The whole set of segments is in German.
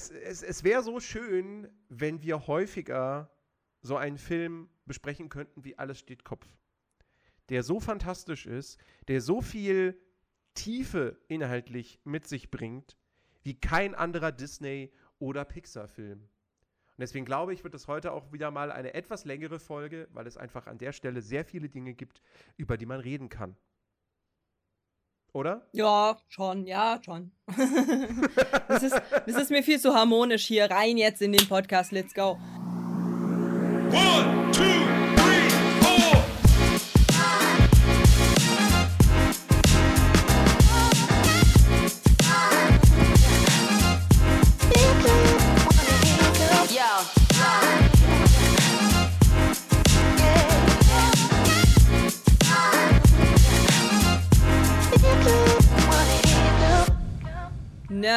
es, es, es wäre so schön, wenn wir häufiger so einen Film besprechen könnten, wie Alles steht Kopf. Der so fantastisch ist, der so viel Tiefe inhaltlich mit sich bringt, wie kein anderer Disney- oder Pixar-Film. Und deswegen glaube ich, wird es heute auch wieder mal eine etwas längere Folge, weil es einfach an der Stelle sehr viele Dinge gibt, über die man reden kann. Oder? Ja, schon, ja, schon. das, ist, das ist mir viel zu harmonisch hier. Rein jetzt in den Podcast. Let's go. One, two,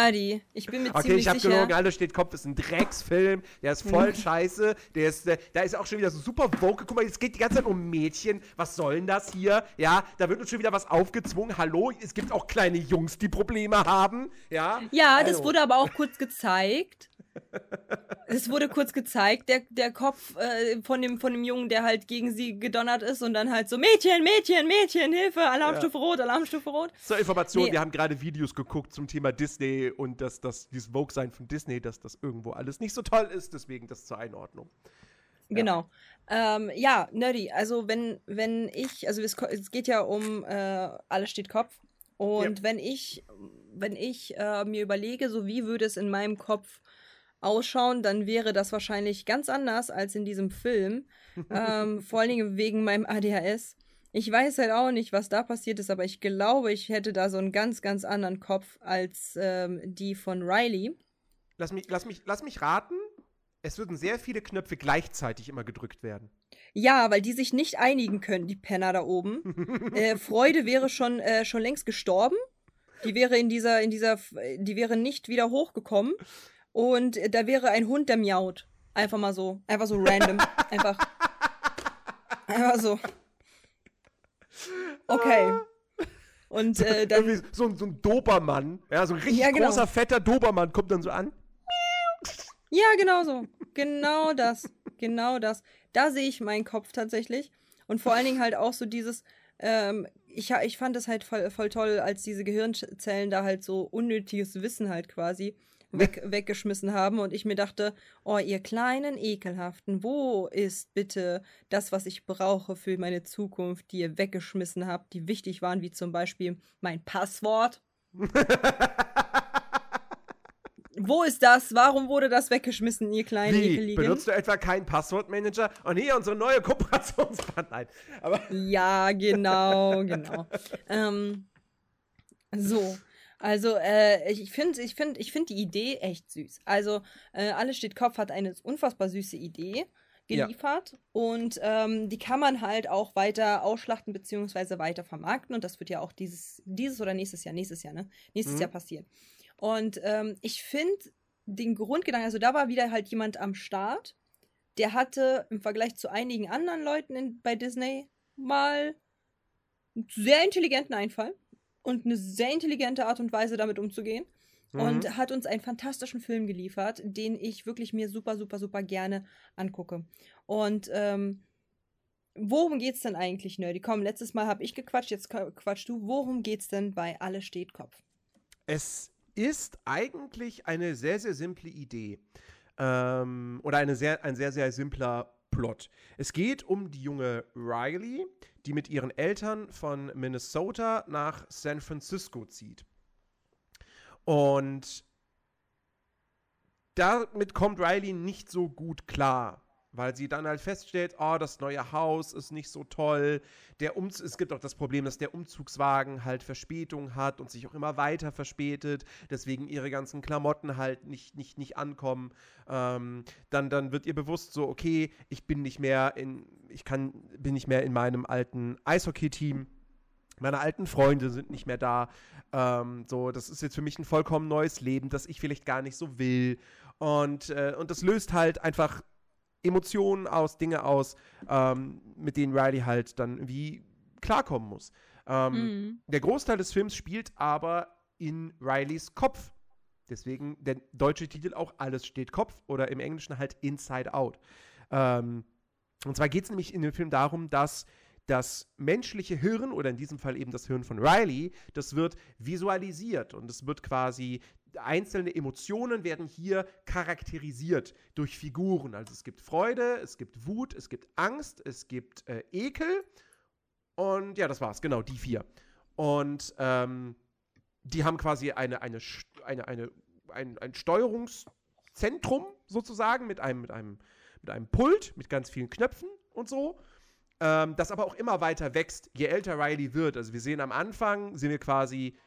nerdy. Ich bin mir okay, ziemlich ich hab sicher. Okay, ich habe gelogen, alles steht Kopf, ist ein Drecksfilm, der ist voll scheiße, der ist, der, da ist auch schon wieder so super Vogue. Guck mal, es geht die ganze Zeit um Mädchen, was soll denn das hier? Ja, da wird uns schon wieder was aufgezwungen. Hallo, es gibt auch kleine Jungs, die Probleme haben, ja? Ja, also. das wurde aber auch kurz gezeigt es wurde kurz gezeigt, der, der Kopf äh, von, dem, von dem Jungen, der halt gegen sie gedonnert ist und dann halt so, Mädchen, Mädchen, Mädchen, Hilfe, Alarmstufe ja. Rot, Alarmstufe Rot. Zur Information, nee. wir haben gerade Videos geguckt zum Thema Disney und dass das, dieses Vogue-Sein von Disney, dass das irgendwo alles nicht so toll ist, deswegen das zur Einordnung. Ja. Genau. Ähm, ja, nerdy. Also wenn, wenn ich, also es, es geht ja um äh, alles steht Kopf. Und ja. wenn ich, wenn ich äh, mir überlege, so wie würde es in meinem Kopf ausschauen, dann wäre das wahrscheinlich ganz anders als in diesem Film. ähm, vor allen Dingen wegen meinem ADHS. Ich weiß halt auch nicht, was da passiert ist, aber ich glaube, ich hätte da so einen ganz, ganz anderen Kopf als ähm, die von Riley. Lass mich, lass, mich, lass mich raten. Es würden sehr viele Knöpfe gleichzeitig immer gedrückt werden. Ja, weil die sich nicht einigen können, die Penner da oben. äh, Freude wäre schon, äh, schon längst gestorben. Die wäre in dieser, in dieser, die wäre nicht wieder hochgekommen. Und da wäre ein Hund, der miaut. Einfach mal so. Einfach so random. Einfach. Einfach so. Okay. Und äh, dann. So, so ein Dobermann, ja, so ein richtig ja, genau. großer, fetter Dobermann kommt dann so an. Ja, genau so. Genau das. Genau das. Da sehe ich meinen Kopf tatsächlich. Und vor allen Dingen halt auch so dieses, ähm, ich, ich fand es halt voll, voll toll, als diese Gehirnzellen da halt so unnötiges Wissen halt quasi weg, weggeschmissen haben und ich mir dachte, oh, ihr kleinen Ekelhaften, wo ist bitte das, was ich brauche für meine Zukunft, die ihr weggeschmissen habt, die wichtig waren, wie zum Beispiel mein Passwort? Wo ist das? Warum wurde das weggeschmissen, ihr kleinen Wie? Ekeligen? Benutzt du etwa keinen Passwortmanager? Und hier unsere neue Kooperationspartner. Aber ja, genau, genau. ähm, so. Also, äh, ich finde ich find, ich find die Idee echt süß. Also, äh, Alles steht Kopf hat eine unfassbar süße Idee geliefert ja. und ähm, die kann man halt auch weiter ausschlachten bzw. weiter vermarkten und das wird ja auch dieses, dieses oder nächstes Jahr, nächstes Jahr, ne? Nächstes mhm. Jahr passieren. Und ähm, ich finde den Grundgedanken, also da war wieder halt jemand am Start, der hatte im Vergleich zu einigen anderen Leuten in, bei Disney mal einen sehr intelligenten Einfall und eine sehr intelligente Art und Weise damit umzugehen. Mhm. Und hat uns einen fantastischen Film geliefert, den ich wirklich mir super, super, super gerne angucke. Und ähm, worum geht's denn eigentlich, Nerdy? Komm, letztes Mal habe ich gequatscht, jetzt quatsch du. Worum geht's denn bei Alle steht Kopf? Es ist eigentlich eine sehr, sehr simple Idee. Ähm, oder eine sehr, ein sehr, sehr simpler Plot. Es geht um die junge Riley, die mit ihren Eltern von Minnesota nach San Francisco zieht. Und damit kommt Riley nicht so gut klar weil sie dann halt feststellt, oh, das neue Haus ist nicht so toll. Der Umz es gibt auch das Problem, dass der Umzugswagen halt Verspätung hat und sich auch immer weiter verspätet, deswegen ihre ganzen Klamotten halt nicht, nicht, nicht ankommen. Ähm, dann, dann wird ihr bewusst so, okay, ich bin nicht mehr in, ich kann, bin nicht mehr in meinem alten Eishockey-Team. Meine alten Freunde sind nicht mehr da. Ähm, so, das ist jetzt für mich ein vollkommen neues Leben, das ich vielleicht gar nicht so will. Und, äh, und das löst halt einfach Emotionen aus, Dinge aus, ähm, mit denen Riley halt dann wie klarkommen muss. Ähm, mhm. Der Großteil des Films spielt aber in Rileys Kopf. Deswegen der deutsche Titel auch Alles steht Kopf oder im Englischen halt Inside Out. Ähm, und zwar geht es nämlich in dem Film darum, dass das menschliche Hirn oder in diesem Fall eben das Hirn von Riley, das wird visualisiert und es wird quasi einzelne Emotionen werden hier charakterisiert durch Figuren. Also es gibt Freude, es gibt Wut, es gibt Angst, es gibt äh, Ekel und ja, das war's, genau, die vier. Und ähm, die haben quasi eine, eine, eine, eine, ein, ein Steuerungszentrum sozusagen mit einem, mit, einem, mit einem Pult, mit ganz vielen Knöpfen und so. Ähm, das aber auch immer weiter wächst, je älter Riley wird. Also wir sehen am Anfang, sehen wir quasi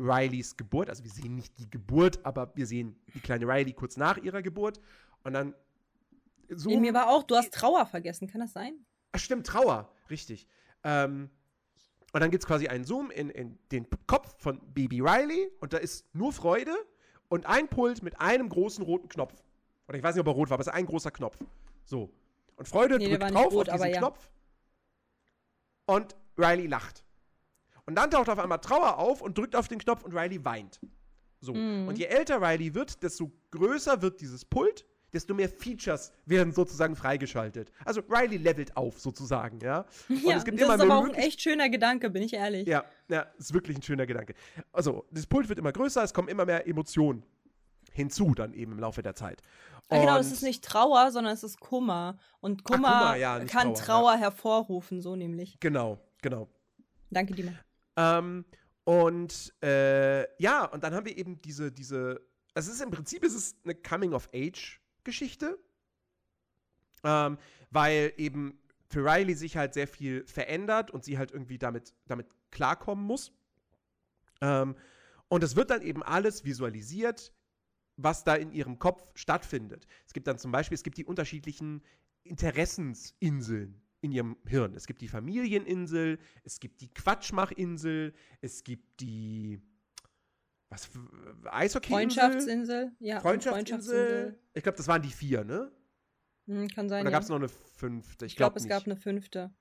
Rileys Geburt. Also wir sehen nicht die Geburt, aber wir sehen die kleine Riley kurz nach ihrer Geburt. Und dann so. In mir war auch, du hast Trauer vergessen, kann das sein? Ach, stimmt, Trauer, richtig. Ähm, und dann gibt es quasi einen Zoom in, in den Kopf von Baby Riley und da ist nur Freude und ein Pult mit einem großen roten Knopf. Oder ich weiß nicht, ob er rot war, aber es ist ein großer Knopf. So. Und Freude nee, drückt drauf rot, auf diesen ja. Knopf und Riley lacht. Und dann taucht auf einmal Trauer auf und drückt auf den Knopf und Riley weint. So. Mm. Und je älter Riley wird, desto größer wird dieses Pult desto mehr Features werden sozusagen freigeschaltet. Also Riley levelt auf sozusagen, ja. Und ja, es gibt das immer ist aber auch ein echt schöner Gedanke, bin ich ehrlich. Ja, ja, ist wirklich ein schöner Gedanke. Also, das Pult wird immer größer, es kommen immer mehr Emotionen hinzu dann eben im Laufe der Zeit. Und ja, genau, es ist nicht Trauer, sondern es ist Kummer. Und Kummer, Ach, Kummer ja, kann Trauer, Trauer hervorrufen, so nämlich. Genau, genau. Danke, Dima. Ähm, und äh, ja, und dann haben wir eben diese, diese, also es ist im Prinzip ist es eine Coming-of-Age- Geschichte, ähm, weil eben für Riley sich halt sehr viel verändert und sie halt irgendwie damit, damit klarkommen muss. Ähm, und es wird dann eben alles visualisiert, was da in ihrem Kopf stattfindet. Es gibt dann zum Beispiel, es gibt die unterschiedlichen Interessensinseln in ihrem Hirn. Es gibt die Familieninsel, es gibt die Quatschmachinsel, es gibt die was Eishockey Freundschaftsinsel, ja. Freundschaftsinsel. Ich glaube, das waren die vier, ne? Hm, kann sein. Oder gab es noch eine fünfte? Ich, ich glaube, glaub, es gab eine fünfte.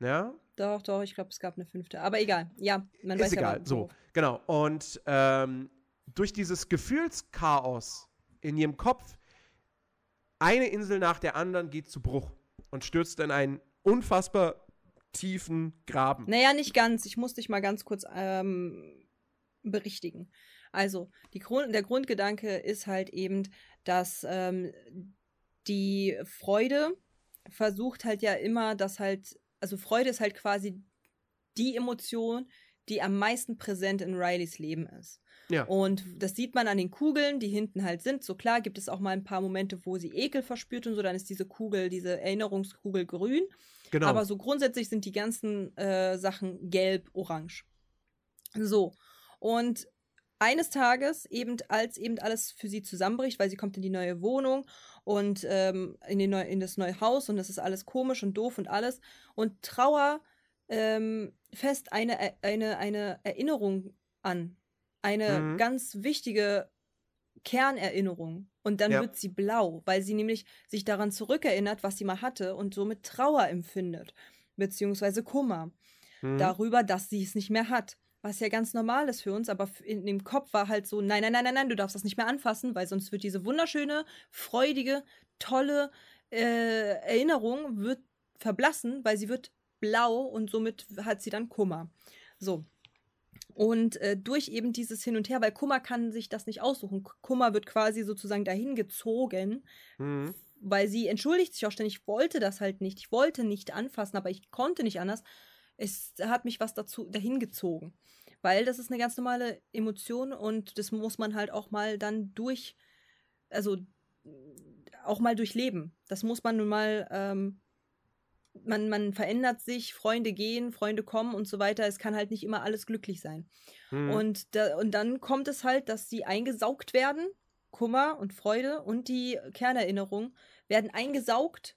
Ja? Doch, doch, ich glaube, es gab eine fünfte. Aber egal, ja, man Ist weiß egal, ja, so, genau. Und ähm, durch dieses Gefühlschaos in ihrem Kopf, eine Insel nach der anderen geht zu Bruch und stürzt in einen unfassbar tiefen Graben. Naja, nicht ganz. Ich muss dich mal ganz kurz ähm, berichtigen. Also, die Grund, der Grundgedanke ist halt eben, dass ähm, die Freude versucht halt ja immer, dass halt, also Freude ist halt quasi die Emotion, die am meisten präsent in Rileys Leben ist. Ja. Und das sieht man an den Kugeln, die hinten halt sind. So klar gibt es auch mal ein paar Momente, wo sie Ekel verspürt und so, dann ist diese Kugel, diese Erinnerungskugel grün. Genau. Aber so grundsätzlich sind die ganzen äh, Sachen gelb, orange. So. Und eines Tages, eben als eben alles für sie zusammenbricht, weil sie kommt in die neue Wohnung und ähm, in, die neu, in das neue Haus und es ist alles komisch und doof und alles. Und Trauer ähm, fest eine, äh, eine, eine Erinnerung an. Eine mhm. ganz wichtige Kernerinnerung. Und dann ja. wird sie blau, weil sie nämlich sich daran zurückerinnert, was sie mal hatte und somit Trauer empfindet, beziehungsweise Kummer mhm. darüber, dass sie es nicht mehr hat was ja ganz normal ist für uns, aber in dem Kopf war halt so, nein, nein, nein, nein, nein, du darfst das nicht mehr anfassen, weil sonst wird diese wunderschöne, freudige, tolle äh, Erinnerung wird verblassen, weil sie wird blau und somit hat sie dann Kummer. So. Und äh, durch eben dieses Hin und Her, weil Kummer kann sich das nicht aussuchen. Kummer wird quasi sozusagen dahin gezogen, mhm. weil sie entschuldigt sich auch ständig. Ich wollte das halt nicht. Ich wollte nicht anfassen, aber ich konnte nicht anders es hat mich was dazu dahin gezogen. Weil das ist eine ganz normale Emotion und das muss man halt auch mal dann durch, also auch mal durchleben. Das muss man nun mal, ähm, man, man verändert sich, Freunde gehen, Freunde kommen und so weiter. Es kann halt nicht immer alles glücklich sein. Mhm. Und, da, und dann kommt es halt, dass sie eingesaugt werden. Kummer und Freude und die Kernerinnerung werden eingesaugt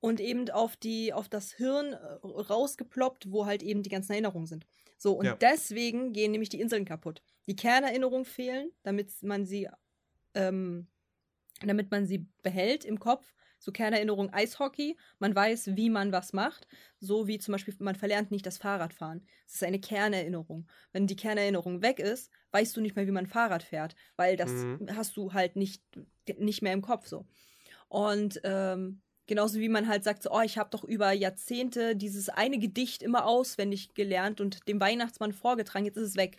und eben auf die, auf das Hirn äh, rausgeploppt, wo halt eben die ganzen Erinnerungen sind. So, und ja. deswegen gehen nämlich die Inseln kaputt. Die Kernerinnerungen fehlen, damit man sie ähm, damit man sie behält im Kopf. So Kernerinnerung Eishockey. Man weiß, wie man was macht. So wie zum Beispiel, man verlernt nicht das Fahrradfahren. Das ist eine Kernerinnerung. Wenn die Kernerinnerung weg ist, weißt du nicht mehr, wie man Fahrrad fährt, weil das mhm. hast du halt nicht, nicht mehr im Kopf so. Und ähm, genauso wie man halt sagt, so, oh, ich habe doch über Jahrzehnte dieses eine Gedicht immer auswendig gelernt und dem Weihnachtsmann vorgetragen, jetzt ist es weg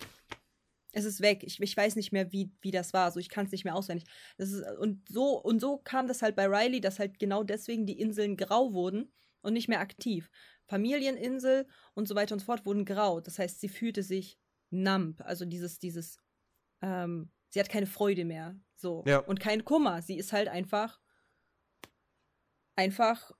es ist weg. Ich, ich weiß nicht mehr, wie, wie das war. So, ich kann es nicht mehr auswendig. Das ist, und, so, und so kam das halt bei Riley, dass halt genau deswegen die Inseln grau wurden und nicht mehr aktiv. Familieninsel und so weiter und so fort wurden grau. Das heißt, sie fühlte sich numb. Also dieses, dieses, ähm, sie hat keine Freude mehr. So. Ja. Und kein Kummer. Sie ist halt einfach, einfach,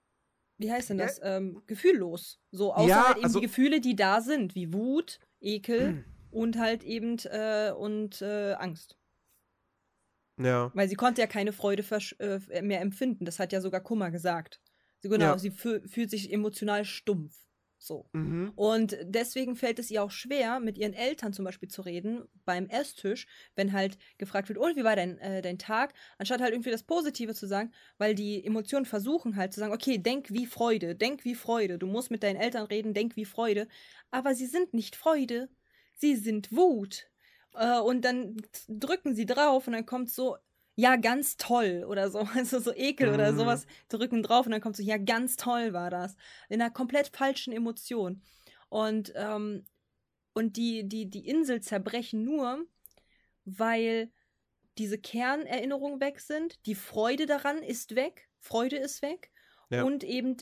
wie heißt denn das? Ja. Ähm, gefühllos. So, außer ja, halt eben also die Gefühle, die da sind, wie Wut, Ekel. Und halt eben äh, und äh, Angst. Ja. Weil sie konnte ja keine Freude äh, mehr empfinden. Das hat ja sogar Kummer gesagt. Sie, genau, ja. sie fühlt sich emotional stumpf. So. Mhm. Und deswegen fällt es ihr auch schwer, mit ihren Eltern zum Beispiel zu reden, beim Esstisch, wenn halt gefragt wird, oh, wie war dein, äh, dein Tag, anstatt halt irgendwie das Positive zu sagen, weil die Emotionen versuchen halt zu sagen, okay, denk wie Freude, denk wie Freude, du musst mit deinen Eltern reden, denk wie Freude, aber sie sind nicht Freude, sie sind Wut. Äh, und dann drücken sie drauf und dann kommt so, ja, ganz toll oder so, also so Ekel mhm. oder sowas, drücken drauf und dann kommt so, ja, ganz toll war das. In einer komplett falschen Emotion. Und, ähm, und die, die, die Insel zerbrechen nur, weil diese Kernerinnerungen weg sind, die Freude daran ist weg, Freude ist weg ja. und eben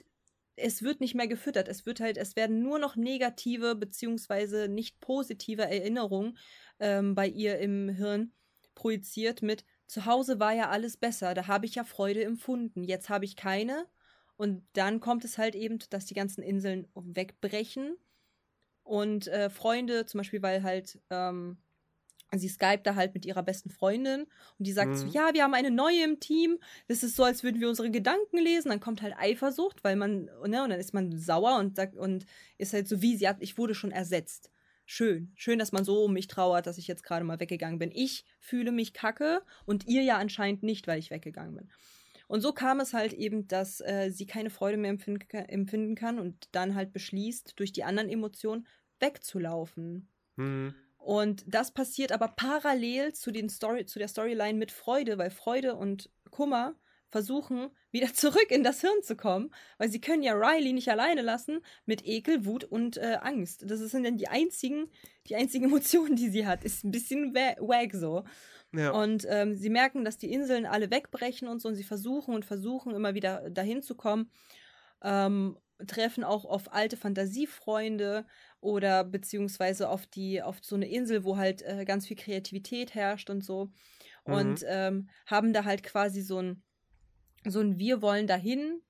es wird nicht mehr gefüttert. Es wird halt, es werden nur noch negative beziehungsweise nicht positive Erinnerungen ähm, bei ihr im Hirn projiziert mit zu Hause war ja alles besser, da habe ich ja Freude empfunden. Jetzt habe ich keine. Und dann kommt es halt eben, dass die ganzen Inseln wegbrechen. Und äh, Freunde, zum Beispiel, weil halt ähm, sie skypt da halt mit ihrer besten Freundin und die sagt mhm. so, ja, wir haben eine neue im Team. Das ist so, als würden wir unsere Gedanken lesen. Dann kommt halt Eifersucht, weil man, ne, und dann ist man sauer und sagt, und ist halt so wie, sie hat, ich wurde schon ersetzt. Schön. Schön, dass man so um mich trauert, dass ich jetzt gerade mal weggegangen bin. Ich fühle mich kacke und ihr ja anscheinend nicht, weil ich weggegangen bin. Und so kam es halt eben, dass äh, sie keine Freude mehr empfinden kann und dann halt beschließt, durch die anderen Emotionen wegzulaufen. Mhm. Und das passiert aber parallel zu, den Story, zu der Storyline mit Freude, weil Freude und Kummer versuchen, wieder zurück in das Hirn zu kommen, weil sie können ja Riley nicht alleine lassen mit Ekel, Wut und äh, Angst. Das sind dann die einzigen, die einzigen Emotionen, die sie hat. Ist ein bisschen wag so. Ja. Und ähm, sie merken, dass die Inseln alle wegbrechen und so, und sie versuchen und versuchen immer wieder dahin zu kommen. Ähm, treffen auch auf alte Fantasiefreunde oder beziehungsweise auf die, auf so eine Insel, wo halt äh, ganz viel Kreativität herrscht und so. Mhm. Und ähm, haben da halt quasi so ein, so ein Wir wollen dahin,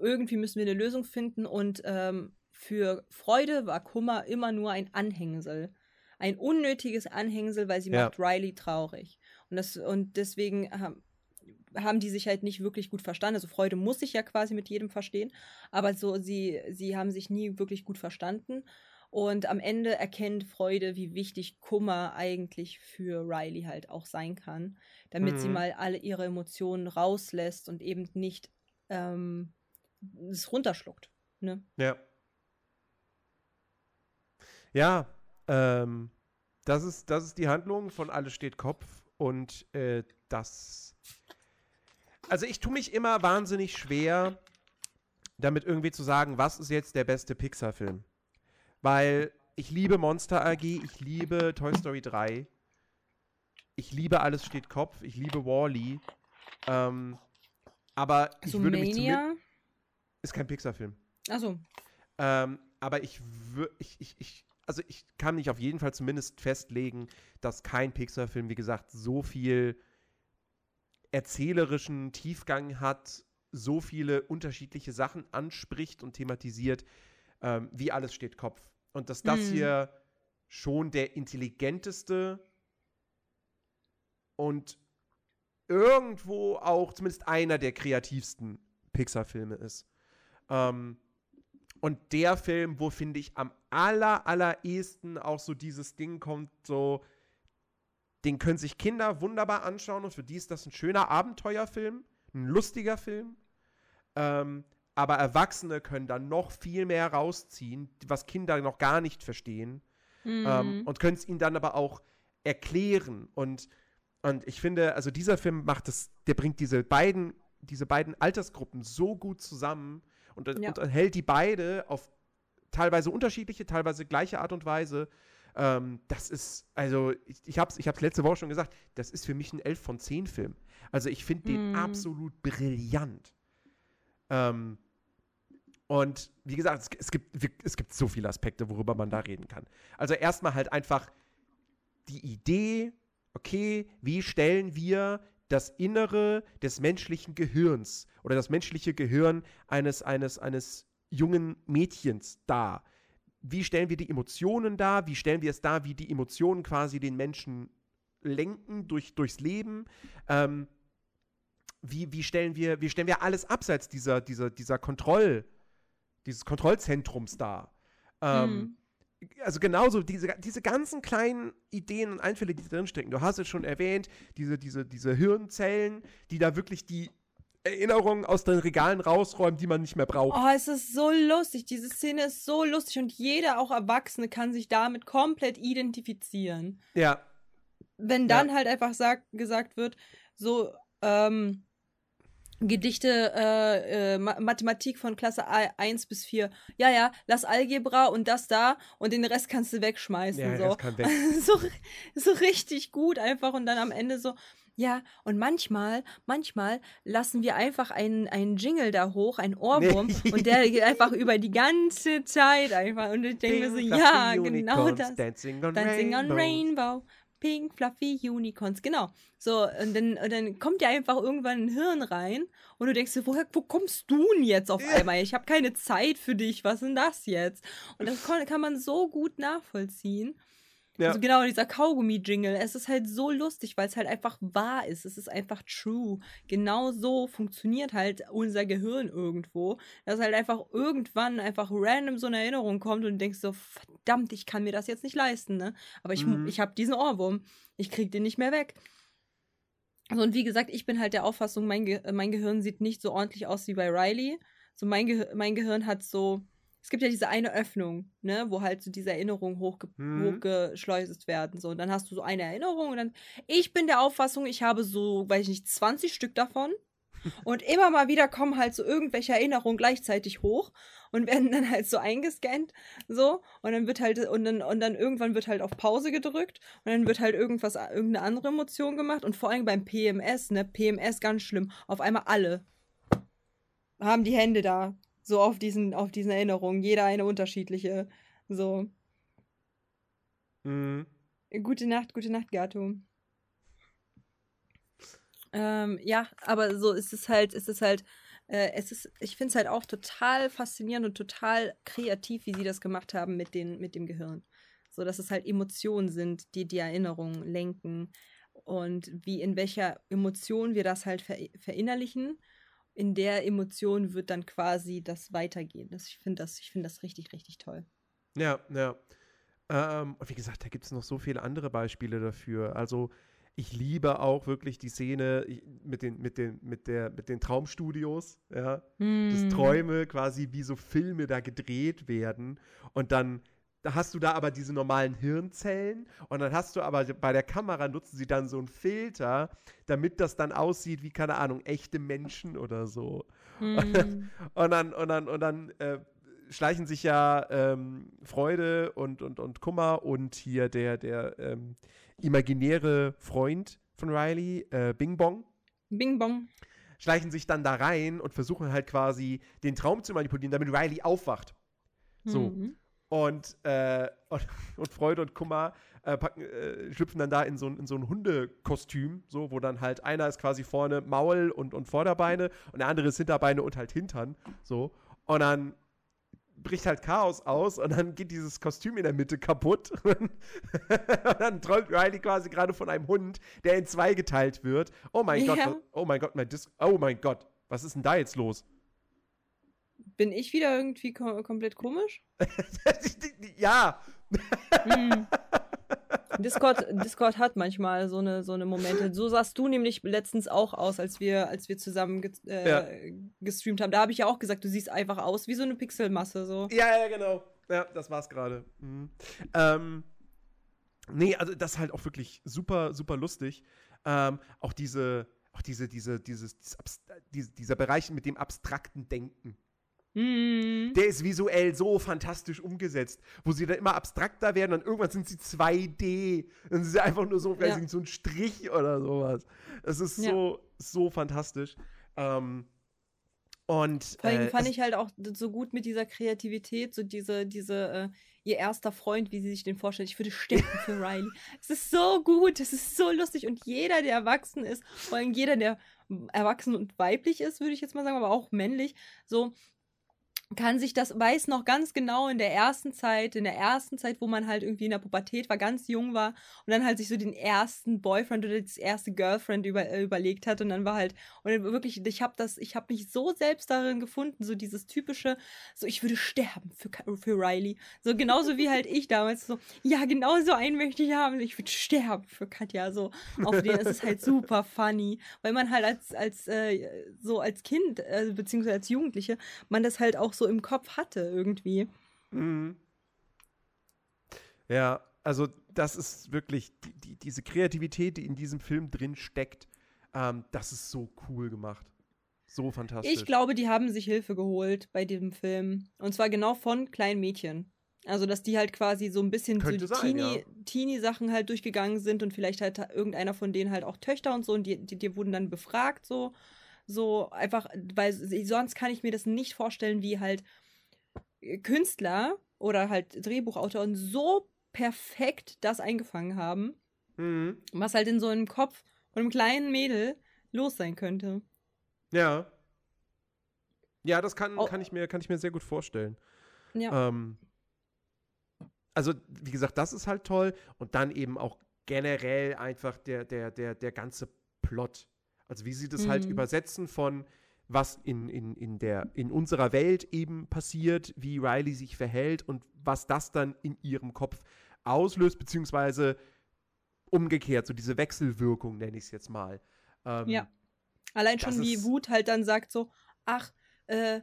irgendwie müssen wir eine Lösung finden und ähm, für Freude war Kummer immer nur ein Anhängsel. Ein unnötiges Anhängsel, weil sie ja. macht Riley traurig. Und, das, und deswegen haben, haben die sich halt nicht wirklich gut verstanden. Also Freude muss sich ja quasi mit jedem verstehen, aber so sie sie haben sich nie wirklich gut verstanden. Und am Ende erkennt Freude, wie wichtig Kummer eigentlich für Riley halt auch sein kann, damit mhm. sie mal alle ihre Emotionen rauslässt und eben nicht ähm, es runterschluckt. Ne? Ja. Ja, ähm, das ist, das ist die Handlung von Alles steht Kopf und äh, das also ich tue mich immer wahnsinnig schwer, damit irgendwie zu sagen, was ist jetzt der beste Pixar-Film. Weil ich liebe Monster AG, ich liebe Toy Story 3, ich liebe Alles steht Kopf, ich liebe Wally. -E, ähm, aber ich also würde Mania? mich Ist kein Pixar-Film. Achso. Ähm, aber ich würde, ich, ich, ich, also ich kann mich auf jeden Fall zumindest festlegen, dass kein Pixar-Film, wie gesagt, so viel erzählerischen Tiefgang hat, so viele unterschiedliche Sachen anspricht und thematisiert, ähm, wie alles steht Kopf. Und dass das mhm. hier schon der intelligenteste und irgendwo auch zumindest einer der kreativsten Pixar-Filme ist. Ähm, und der Film, wo finde ich am aller, allerersten auch so dieses Ding kommt, so, den können sich Kinder wunderbar anschauen und für die ist das ein schöner Abenteuerfilm, ein lustiger Film. Ähm, aber Erwachsene können da noch viel mehr rausziehen, was Kinder noch gar nicht verstehen. Mhm. Ähm, und können es ihnen dann aber auch erklären. Und, und ich finde, also dieser Film macht es, der bringt diese beiden, diese beiden Altersgruppen so gut zusammen und, ja. und hält die beide auf teilweise unterschiedliche, teilweise gleiche Art und Weise. Ähm, das ist, also, ich, ich habe es ich hab's letzte Woche schon gesagt, das ist für mich ein 11 von 10 Film. Also, ich finde den mm. absolut brillant. Ähm, und wie gesagt, es, es, gibt, es gibt so viele Aspekte, worüber man da reden kann. Also, erstmal halt einfach die Idee, okay, wie stellen wir das Innere des menschlichen Gehirns oder das menschliche Gehirn eines, eines, eines jungen Mädchens dar? Wie stellen wir die Emotionen dar? Wie stellen wir es dar, wie die Emotionen quasi den Menschen lenken durch, durchs Leben? Ähm, wie, wie, stellen wir, wie stellen wir alles abseits dieser, dieser, dieser Kontroll, dieses Kontrollzentrums dar? Ähm, mhm also genauso diese, diese ganzen kleinen Ideen und Einfälle, die drinstecken. Du hast es schon erwähnt, diese, diese, diese Hirnzellen, die da wirklich die Erinnerungen aus den Regalen rausräumen, die man nicht mehr braucht. Oh, es ist so lustig. Diese Szene ist so lustig und jeder, auch Erwachsene, kann sich damit komplett identifizieren. Ja. Wenn dann ja. halt einfach sagt, gesagt wird, so, ähm, Gedichte, äh, äh, Mathematik von Klasse 1 bis 4. Ja, ja, lass Algebra und das da und den Rest kannst du wegschmeißen. Ja, so. Kann weg. so, so richtig gut einfach und dann am Ende so, ja, und manchmal, manchmal lassen wir einfach einen, einen Jingle da hoch, einen Ohrwurm, nee. und der geht einfach über die ganze Zeit einfach. Und ich denke mir so, ja, genau das. Dancing on Dancing Rainbow. On Rainbow. Pink, Fluffy Unicorns, genau. So, und dann, und dann kommt ja einfach irgendwann ein Hirn rein und du denkst dir, woher, wo kommst du denn jetzt auf einmal? Ich habe keine Zeit für dich, was ist denn das jetzt? Und das kann man so gut nachvollziehen. Ja. Also genau, dieser Kaugummi-Jingle. Es ist halt so lustig, weil es halt einfach wahr ist. Es ist einfach true. Genau so funktioniert halt unser Gehirn irgendwo. Dass halt einfach irgendwann einfach random so eine Erinnerung kommt und du denkst so, verdammt, ich kann mir das jetzt nicht leisten, ne? Aber ich, mhm. ich habe diesen Ohrwurm. Ich krieg den nicht mehr weg. Also, und wie gesagt, ich bin halt der Auffassung, mein, Ge mein Gehirn sieht nicht so ordentlich aus wie bei Riley. So mein, Ge mein Gehirn hat so es gibt ja diese eine Öffnung, ne, wo halt so diese Erinnerungen hochge mhm. hochgeschleust werden. So, und dann hast du so eine Erinnerung und dann. Ich bin der Auffassung, ich habe so, weiß ich nicht, 20 Stück davon. Und immer mal wieder kommen halt so irgendwelche Erinnerungen gleichzeitig hoch und werden dann halt so eingescannt, so. Und dann wird halt, und dann, und dann irgendwann wird halt auf Pause gedrückt und dann wird halt irgendwas, irgendeine andere Emotion gemacht. Und vor allem beim PMS, ne, PMS ganz schlimm. Auf einmal alle haben die Hände da so auf diesen, auf diesen Erinnerungen. Jeder eine unterschiedliche. So. Mhm. Gute Nacht, gute Nacht, Gato. Ähm, ja, aber so ist es halt, ist es halt, äh, es ist, ich finde es halt auch total faszinierend und total kreativ, wie sie das gemacht haben mit, den, mit dem Gehirn. So, dass es halt Emotionen sind, die die Erinnerungen lenken und wie in welcher Emotion wir das halt ver verinnerlichen in der Emotion wird dann quasi das weitergehen. Das, ich finde das, find das richtig, richtig toll. Ja, ja. Ähm, und wie gesagt, da gibt es noch so viele andere Beispiele dafür. Also ich liebe auch wirklich die Szene mit den, mit den, mit der, mit den Traumstudios, ja. Mm. Dass Träume quasi wie so Filme da gedreht werden und dann da hast du da aber diese normalen Hirnzellen und dann hast du aber bei der Kamera nutzen sie dann so einen Filter, damit das dann aussieht wie, keine Ahnung, echte Menschen oder so. Mm. Und, dann, und dann, und dann äh, schleichen sich ja ähm, Freude und, und, und Kummer und hier der, der ähm, imaginäre Freund von Riley, äh, Bing Bong. Bing Bong. Schleichen sich dann da rein und versuchen halt quasi den Traum zu manipulieren, damit Riley aufwacht. So. Mhm. Und, äh, und, und, Freude und Kummer äh, packen, äh, schlüpfen dann da in so, in so ein Hundekostüm, so, wo dann halt einer ist quasi vorne Maul und, und Vorderbeine und der andere ist Hinterbeine und halt Hintern. So. Und dann bricht halt Chaos aus und dann geht dieses Kostüm in der Mitte kaputt. und dann träumt Riley quasi gerade von einem Hund, der in zwei geteilt wird. Oh mein ja. Gott, oh mein Gott, mein Dis oh mein Gott, was ist denn da jetzt los? Bin ich wieder irgendwie kom komplett komisch? ja. Hm. Discord, Discord hat manchmal so eine, so eine Momente. So sahst du nämlich letztens auch aus, als wir, als wir zusammen ge äh, ja. gestreamt haben. Da habe ich ja auch gesagt, du siehst einfach aus wie so eine Pixelmasse. So. Ja, ja, genau. Ja, das war's gerade. Mhm. Ähm, nee, also das ist halt auch wirklich super, super lustig. Ähm, auch diese, auch diese, diese, dieses, dieses, dieser Bereich mit dem abstrakten Denken. Mhm. Der ist visuell so fantastisch umgesetzt, wo sie dann immer abstrakter werden und irgendwann sind sie 2D. Dann sind sie einfach nur so, ja. so ein Strich oder sowas. Es ist ja. so, so fantastisch. Ähm, und, Vor allem äh, fand ich halt auch so gut mit dieser Kreativität, so diese, diese, äh, ihr erster Freund, wie sie sich den vorstellt. Ich würde sterben für Riley. Es ist so gut, es ist so lustig und jeder, der erwachsen ist, vor allem jeder, der erwachsen und weiblich ist, würde ich jetzt mal sagen, aber auch männlich, so kann sich das, weiß noch ganz genau in der ersten Zeit, in der ersten Zeit, wo man halt irgendwie in der Pubertät war, ganz jung war und dann halt sich so den ersten Boyfriend oder das erste Girlfriend über, äh, überlegt hat und dann war halt, und wirklich, ich habe das, ich habe mich so selbst darin gefunden, so dieses typische, so ich würde sterben für, für Riley. So genauso wie halt ich damals so, ja, genau so einen möchte ich haben, ich würde sterben für Katja, so auf den, es ist halt super funny, weil man halt als, als, äh, so als Kind, äh, beziehungsweise als Jugendliche, man das halt auch so so im Kopf hatte irgendwie. Mhm. Ja, also das ist wirklich die, die, diese Kreativität, die in diesem Film drin steckt, ähm, das ist so cool gemacht. So fantastisch. Ich glaube, die haben sich Hilfe geholt bei diesem Film. Und zwar genau von kleinen Mädchen. Also, dass die halt quasi so ein bisschen Könnte so Teenie-Sachen ja. halt durchgegangen sind und vielleicht halt irgendeiner von denen halt auch Töchter und so und die, die, die wurden dann befragt so so einfach, weil sonst kann ich mir das nicht vorstellen, wie halt Künstler oder halt Drehbuchautoren so perfekt das eingefangen haben, mhm. was halt in so einem Kopf von einem kleinen Mädel los sein könnte. Ja. Ja, das kann, kann, ich, mir, kann ich mir sehr gut vorstellen. Ja. Ähm, also, wie gesagt, das ist halt toll. Und dann eben auch generell einfach der, der, der, der ganze Plot. Also wie sie das halt mhm. halt übersetzen von was in, in, in, der, in unserer Welt eben passiert, wie Riley sich verhält und was das dann in ihrem Kopf auslöst, beziehungsweise umgekehrt, so diese Wechselwirkung nenne ich es jetzt mal. Ähm, ja. Allein schon wie Wut halt dann sagt so, ach, äh,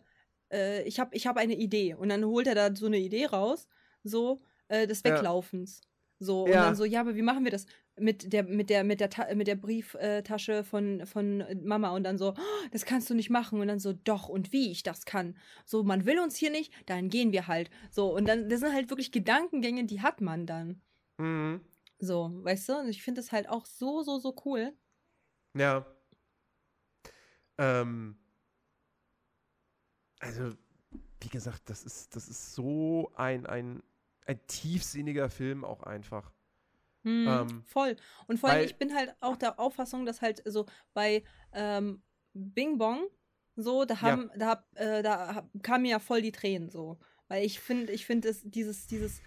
äh, ich habe ich hab eine Idee. Und dann holt er da so eine Idee raus, so äh, des Weglaufens. Ja. So, und ja. dann so, ja, aber wie machen wir das? Mit der, mit der, mit der, Ta mit der Brieftasche von, von Mama und dann so, oh, das kannst du nicht machen. Und dann so, doch, und wie ich das kann. So, man will uns hier nicht, dann gehen wir halt. So, und dann, das sind halt wirklich Gedankengänge, die hat man dann. Mhm. So, weißt du? Und ich finde das halt auch so, so, so cool. Ja. Ähm. Also, wie gesagt, das ist, das ist so ein, ein ein tiefsinniger Film auch einfach. Hm, ähm, voll. Und vor allem, ich bin halt auch der Auffassung, dass halt so bei ähm, Bing Bong, so, da haben, ja. da, äh, da kamen mir ja voll die Tränen so. Weil ich finde, ich finde dieses, dieses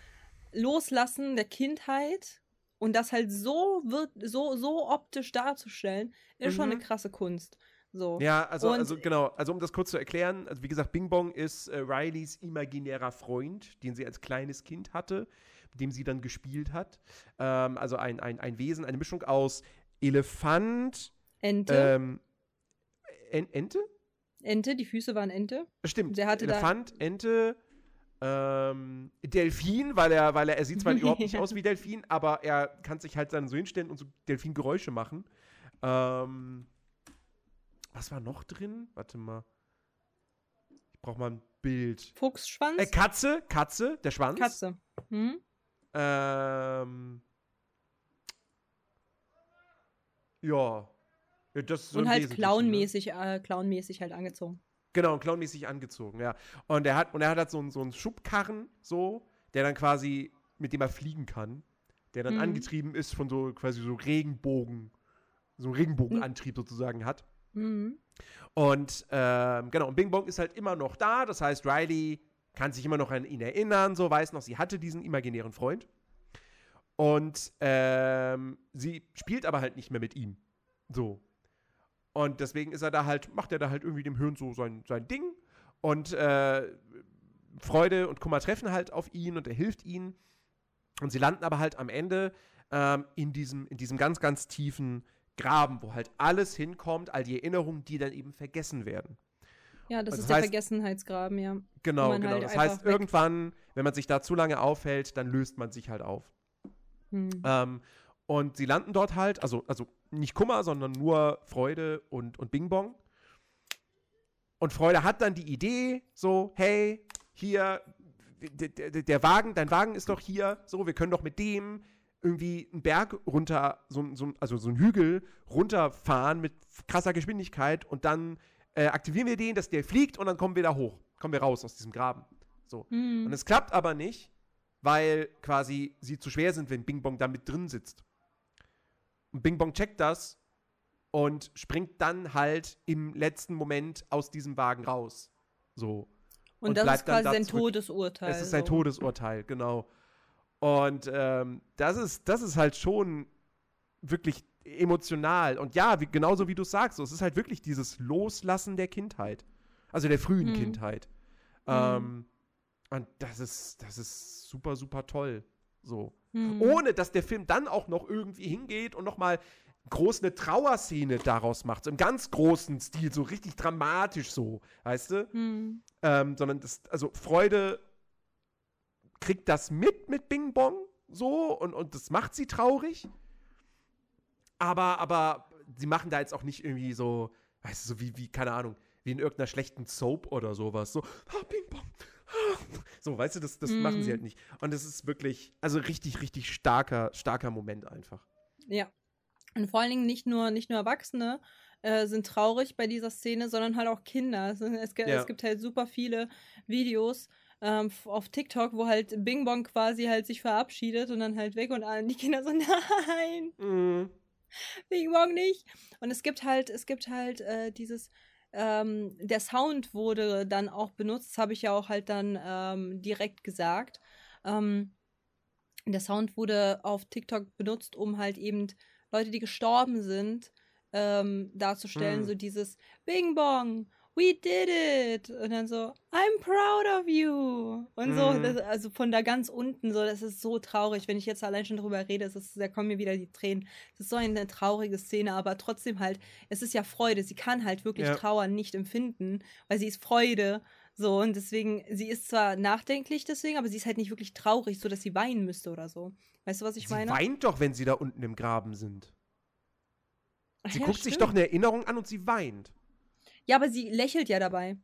Loslassen der Kindheit und das halt so wird, so, so optisch darzustellen, ist mhm. schon eine mhm. krasse Kunst. So. Ja, also, also genau, also um das kurz zu erklären, also wie gesagt, Bing Bong ist äh, Rileys imaginärer Freund, den sie als kleines Kind hatte, mit dem sie dann gespielt hat. Ähm, also ein, ein, ein Wesen, eine Mischung aus Elefant, Ente. Ähm, en Ente? Ente, die Füße waren Ente. Stimmt. Der hatte Elefant, Ente, ähm, Delfin, weil er, weil er, er sieht zwar überhaupt nicht aus wie Delfin, aber er kann sich halt dann so hinstellen und so Delfingeräusche machen. Ähm, was war noch drin? Warte mal. Ich brauche mal ein Bild. Fuchsschwanz? Äh, Katze, Katze, der Schwanz. Katze. Hm? Ähm. Ja. ja das so Und halt clownmäßig, ne? äh, clownmäßig halt angezogen. Genau, clownmäßig angezogen, ja. Und er hat, und er hat halt so, einen, so einen Schubkarren, so, der dann quasi, mit dem er fliegen kann, der dann mhm. angetrieben ist von so quasi so Regenbogen, so einen Regenbogenantrieb mhm. sozusagen hat. Mhm. Und ähm, genau, und Bing Bong ist halt immer noch da. Das heißt, Riley kann sich immer noch an ihn erinnern, so weiß noch, sie hatte diesen imaginären Freund. Und ähm, sie spielt aber halt nicht mehr mit ihm. So. Und deswegen ist er da halt, macht er da halt irgendwie dem Hirn so sein, sein Ding. Und äh, Freude und Kummer treffen halt auf ihn und er hilft ihnen. Und sie landen aber halt am Ende ähm, in, diesem, in diesem ganz, ganz tiefen Graben, wo halt alles hinkommt, all die Erinnerungen, die dann eben vergessen werden. Ja, das Also ist das der heißt- Vergessenheitsgraben, ja. Genau, genau. halt das heißt, irgendwann, wenn man sich da zu lange aufhält, dann löst man sich halt auf. Hm. Ähm, und sie landen dort halt, also, also nicht Kummer, sondern nur Freude und, und Bing Bong. Und Freude hat dann die Idee, so, hey, hier, der, der, der Wagen, dein Wagen ist doch hier, so, wir können doch mit dem irgendwie einen Berg runter, so, so, also so einen Hügel runterfahren mit krasser Geschwindigkeit und dann äh, aktivieren wir den, dass der fliegt und dann kommen wir da hoch, kommen wir raus aus diesem Graben. So. Hm. Und es klappt aber nicht, weil quasi sie zu schwer sind, wenn Bing Bong da mit drin sitzt. Und Bing Bong checkt das und springt dann halt im letzten Moment aus diesem Wagen raus. So. und, und das ist quasi da sein zurück. Todesurteil. Es ist sein so. Todesurteil, genau. Und ähm, das, ist, das ist halt schon wirklich emotional. Und ja, wie, genauso wie du sagst, so, es ist halt wirklich dieses Loslassen der Kindheit. Also der frühen Mhm. Kindheit. Ähm, und das ist, das ist super, super toll. So. Hm. Ohne dass der Film dann auch noch irgendwie hingeht und nochmal groß eine Trauerszene daraus macht. So im ganz großen Stil, so richtig dramatisch so, weißt du? Hm. Ähm, sondern das, also Freude kriegt das mit mit Bing Bong so und, und das macht sie traurig. Aber, aber sie machen da jetzt auch nicht irgendwie so, weißt du, so wie, wie, keine Ahnung, wie in irgendeiner schlechten Soap oder sowas. So, ah, Bing Bong. ah. So, weißt du, das, das Mhm. machen sie halt nicht. Und es ist wirklich, also richtig, richtig starker, starker Moment einfach. Ja. Und vor allen Dingen nicht nur, nicht nur Erwachsene äh, sind traurig bei dieser Szene, sondern halt auch Kinder. Es, es, Ja. es gibt halt super viele Videos ähm, auf TikTok, wo halt Bing Bong quasi halt sich verabschiedet und dann halt weg und alle- die Kinder so, nein, Mhm. Bing Bong nicht. Und es gibt halt, es gibt halt äh, dieses, ähm, der Sound wurde dann auch benutzt, das habe ich ja auch halt dann ähm, direkt gesagt. Ähm, der Sound wurde auf TikTok benutzt, um halt eben Leute, die gestorben sind, ähm, darzustellen. Hm. So dieses Bing Bong, we did it. Und dann so, I'm proud of you. Und so, Mhm. das, also von da ganz unten, so, das ist so traurig. Wenn ich jetzt allein schon drüber rede, es ist, da kommen mir wieder die Tränen. Es ist so eine traurige Szene, aber trotzdem halt, es ist ja Freude. Sie kann halt wirklich Ja. Trauer nicht empfinden, weil sie ist Freude. So, und deswegen, sie ist zwar nachdenklich deswegen, aber sie ist halt nicht wirklich traurig, so dass sie weinen müsste oder so. Weißt du, was ich sie meine? weint doch, wenn sie da unten im Graben sind. Sie ja, guckt sich stimmt. doch eine Erinnerung an und sie weint. Ja, aber sie lächelt ja dabei.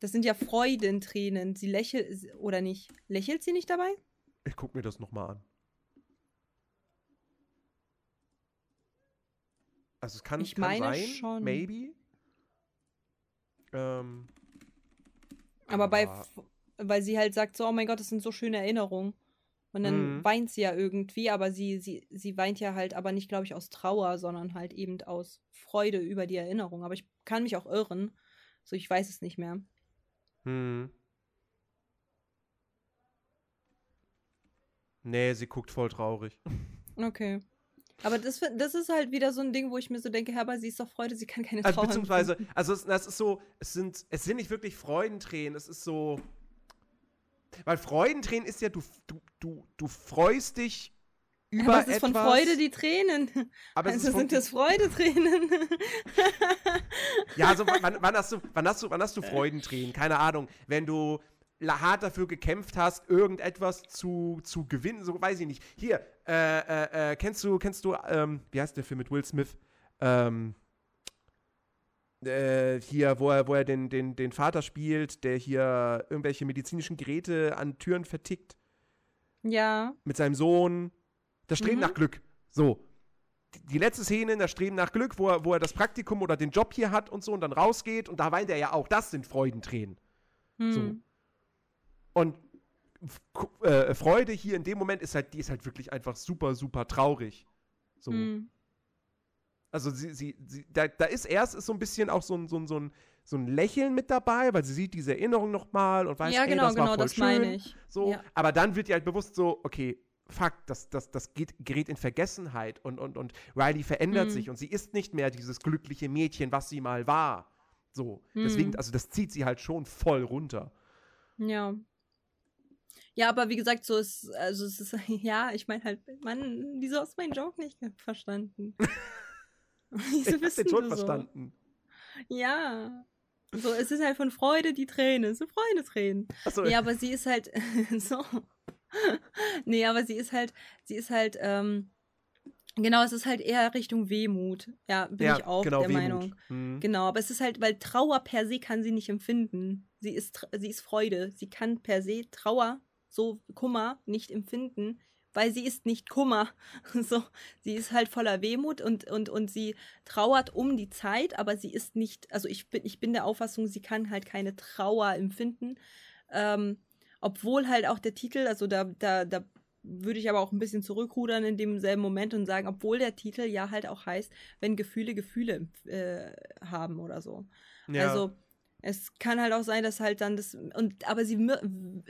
Das sind ja Freudentränen. Sie lächelt, oder nicht? Lächelt sie nicht dabei? Ich guck mir das nochmal an. Also es kann, Ich kann meine sein, schon. maybe. Ähm, Aber bei, aber- F- weil sie halt sagt so, oh mein Gott, das sind so schöne Erinnerungen. Und dann Mhm. weint sie ja irgendwie, aber sie, sie, sie weint ja halt aber nicht, glaube ich, aus Trauer, sondern halt eben aus Freude über die Erinnerung. Aber ich kann mich auch irren. So, ich weiß es nicht mehr. Hm. Nee, sie guckt voll traurig. Okay. Aber das, das ist halt wieder so ein Ding, wo ich mir so denke, aber sie ist doch Freude, sie kann keine Also Trauer beziehungsweise, empfinden. also es, das ist so, es sind, es sind nicht wirklich Freudentränen, es ist so. Weil Freudentränen ist ja, du, du, du, du freust dich über Aber es ist etwas. von Freude die Tränen. aber es also sind das Freudetränen. Ja, also wann, wann, hast du, wann, hast du, wann hast du Freudentränen? Keine Ahnung. Wenn du hart dafür gekämpft hast, irgendetwas zu, zu gewinnen, so weiß ich nicht. Hier, äh, äh, äh, kennst du, kennst du, ähm, wie heißt der Film mit Will Smith? Ähm, äh, hier, wo er, wo er den, den, den Vater spielt, der hier irgendwelche medizinischen Geräte an Türen vertickt ja. mit seinem Sohn. Das Streben Mhm. nach Glück. So. Die- letzte Szene in das Streben nach Glück, wo er, wo er das Praktikum oder den Job hier hat und so und dann rausgeht und da weint er ja auch. Das sind Freudentränen. Hm. So. Und äh, Freude hier in dem Moment ist halt, die ist halt wirklich einfach super, super traurig. So. Hm. Also sie, sie, sie da, da ist erst ist so ein bisschen auch so ein, so ein, so ein, so ein Lächeln mit dabei, weil sie sieht diese Erinnerung nochmal und weiß, Ja, ey, genau, das war genau, voll das schön. meine ich. So, Ja. aber dann wird ihr halt bewusst so, okay, fuck, das, das, das geht, gerät in Vergessenheit und, und, und Riley verändert Mhm. sich und sie ist nicht mehr dieses glückliche Mädchen, was sie mal war. So, deswegen, Mhm. also das zieht sie halt schon voll runter. Ja. Ja, aber wie gesagt, so ist, also es ist, ja, ich meine halt, Mann, wieso hast du meinen Joke nicht verstanden? wieso ich hab den schon so? verstanden. Ja. So, es ist halt von Freude die Träne, so Freudetränen. So. Ja, aber sie ist halt so. nee, aber sie ist halt, sie ist halt, ähm, Genau, es ist halt eher Richtung Wehmut. Ja, bin ja, ich auch genau, der Wehmut. Meinung. Mhm. Genau, aber es ist halt, weil Trauer per se kann sie nicht empfinden. Sie ist, sie ist Freude. Sie kann per se Trauer, so Kummer, nicht empfinden, weil sie ist nicht Kummer. So, sie ist halt voller Wehmut und, und, und sie trauert um die Zeit, aber sie ist nicht, also ich bin, ich bin der Auffassung, sie kann halt keine Trauer empfinden. Ähm, obwohl halt auch der Titel, also da, da, da würde ich aber auch ein bisschen zurückrudern in demselben Moment und sagen, obwohl der Titel ja halt auch heißt, wenn Gefühle Gefühle äh, haben oder so. Ja. Also es kann halt auch sein, dass halt dann das und aber sie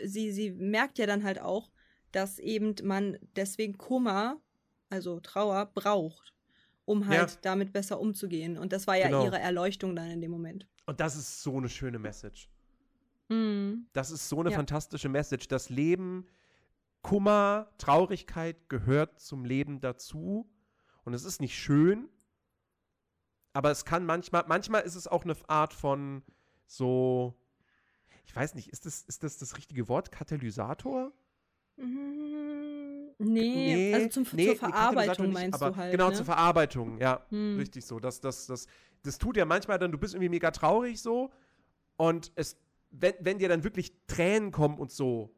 sie sie merkt ja dann halt auch, dass eben man deswegen Kummer, also Trauer braucht, um halt ja. damit besser umzugehen und das war ja genau. ihre Erleuchtung dann in dem Moment. Und das ist so eine schöne Message. Mhm. Das ist so eine ja. fantastische Message. Das Leben Kummer, Traurigkeit gehört zum Leben dazu. Und es ist nicht schön, aber es kann manchmal, manchmal ist es auch eine Art von so, ich weiß nicht, ist das, ist das das richtige Wort? Katalysator? Mm, nee, nee, also zum, nee, zur Verarbeitung nicht, meinst du halt. Genau, ne? zur Verarbeitung, ja. Hm. Richtig so. Das, das, das, das tut ja manchmal dann, du bist irgendwie mega traurig so und es, wenn, wenn dir dann wirklich Tränen kommen und so,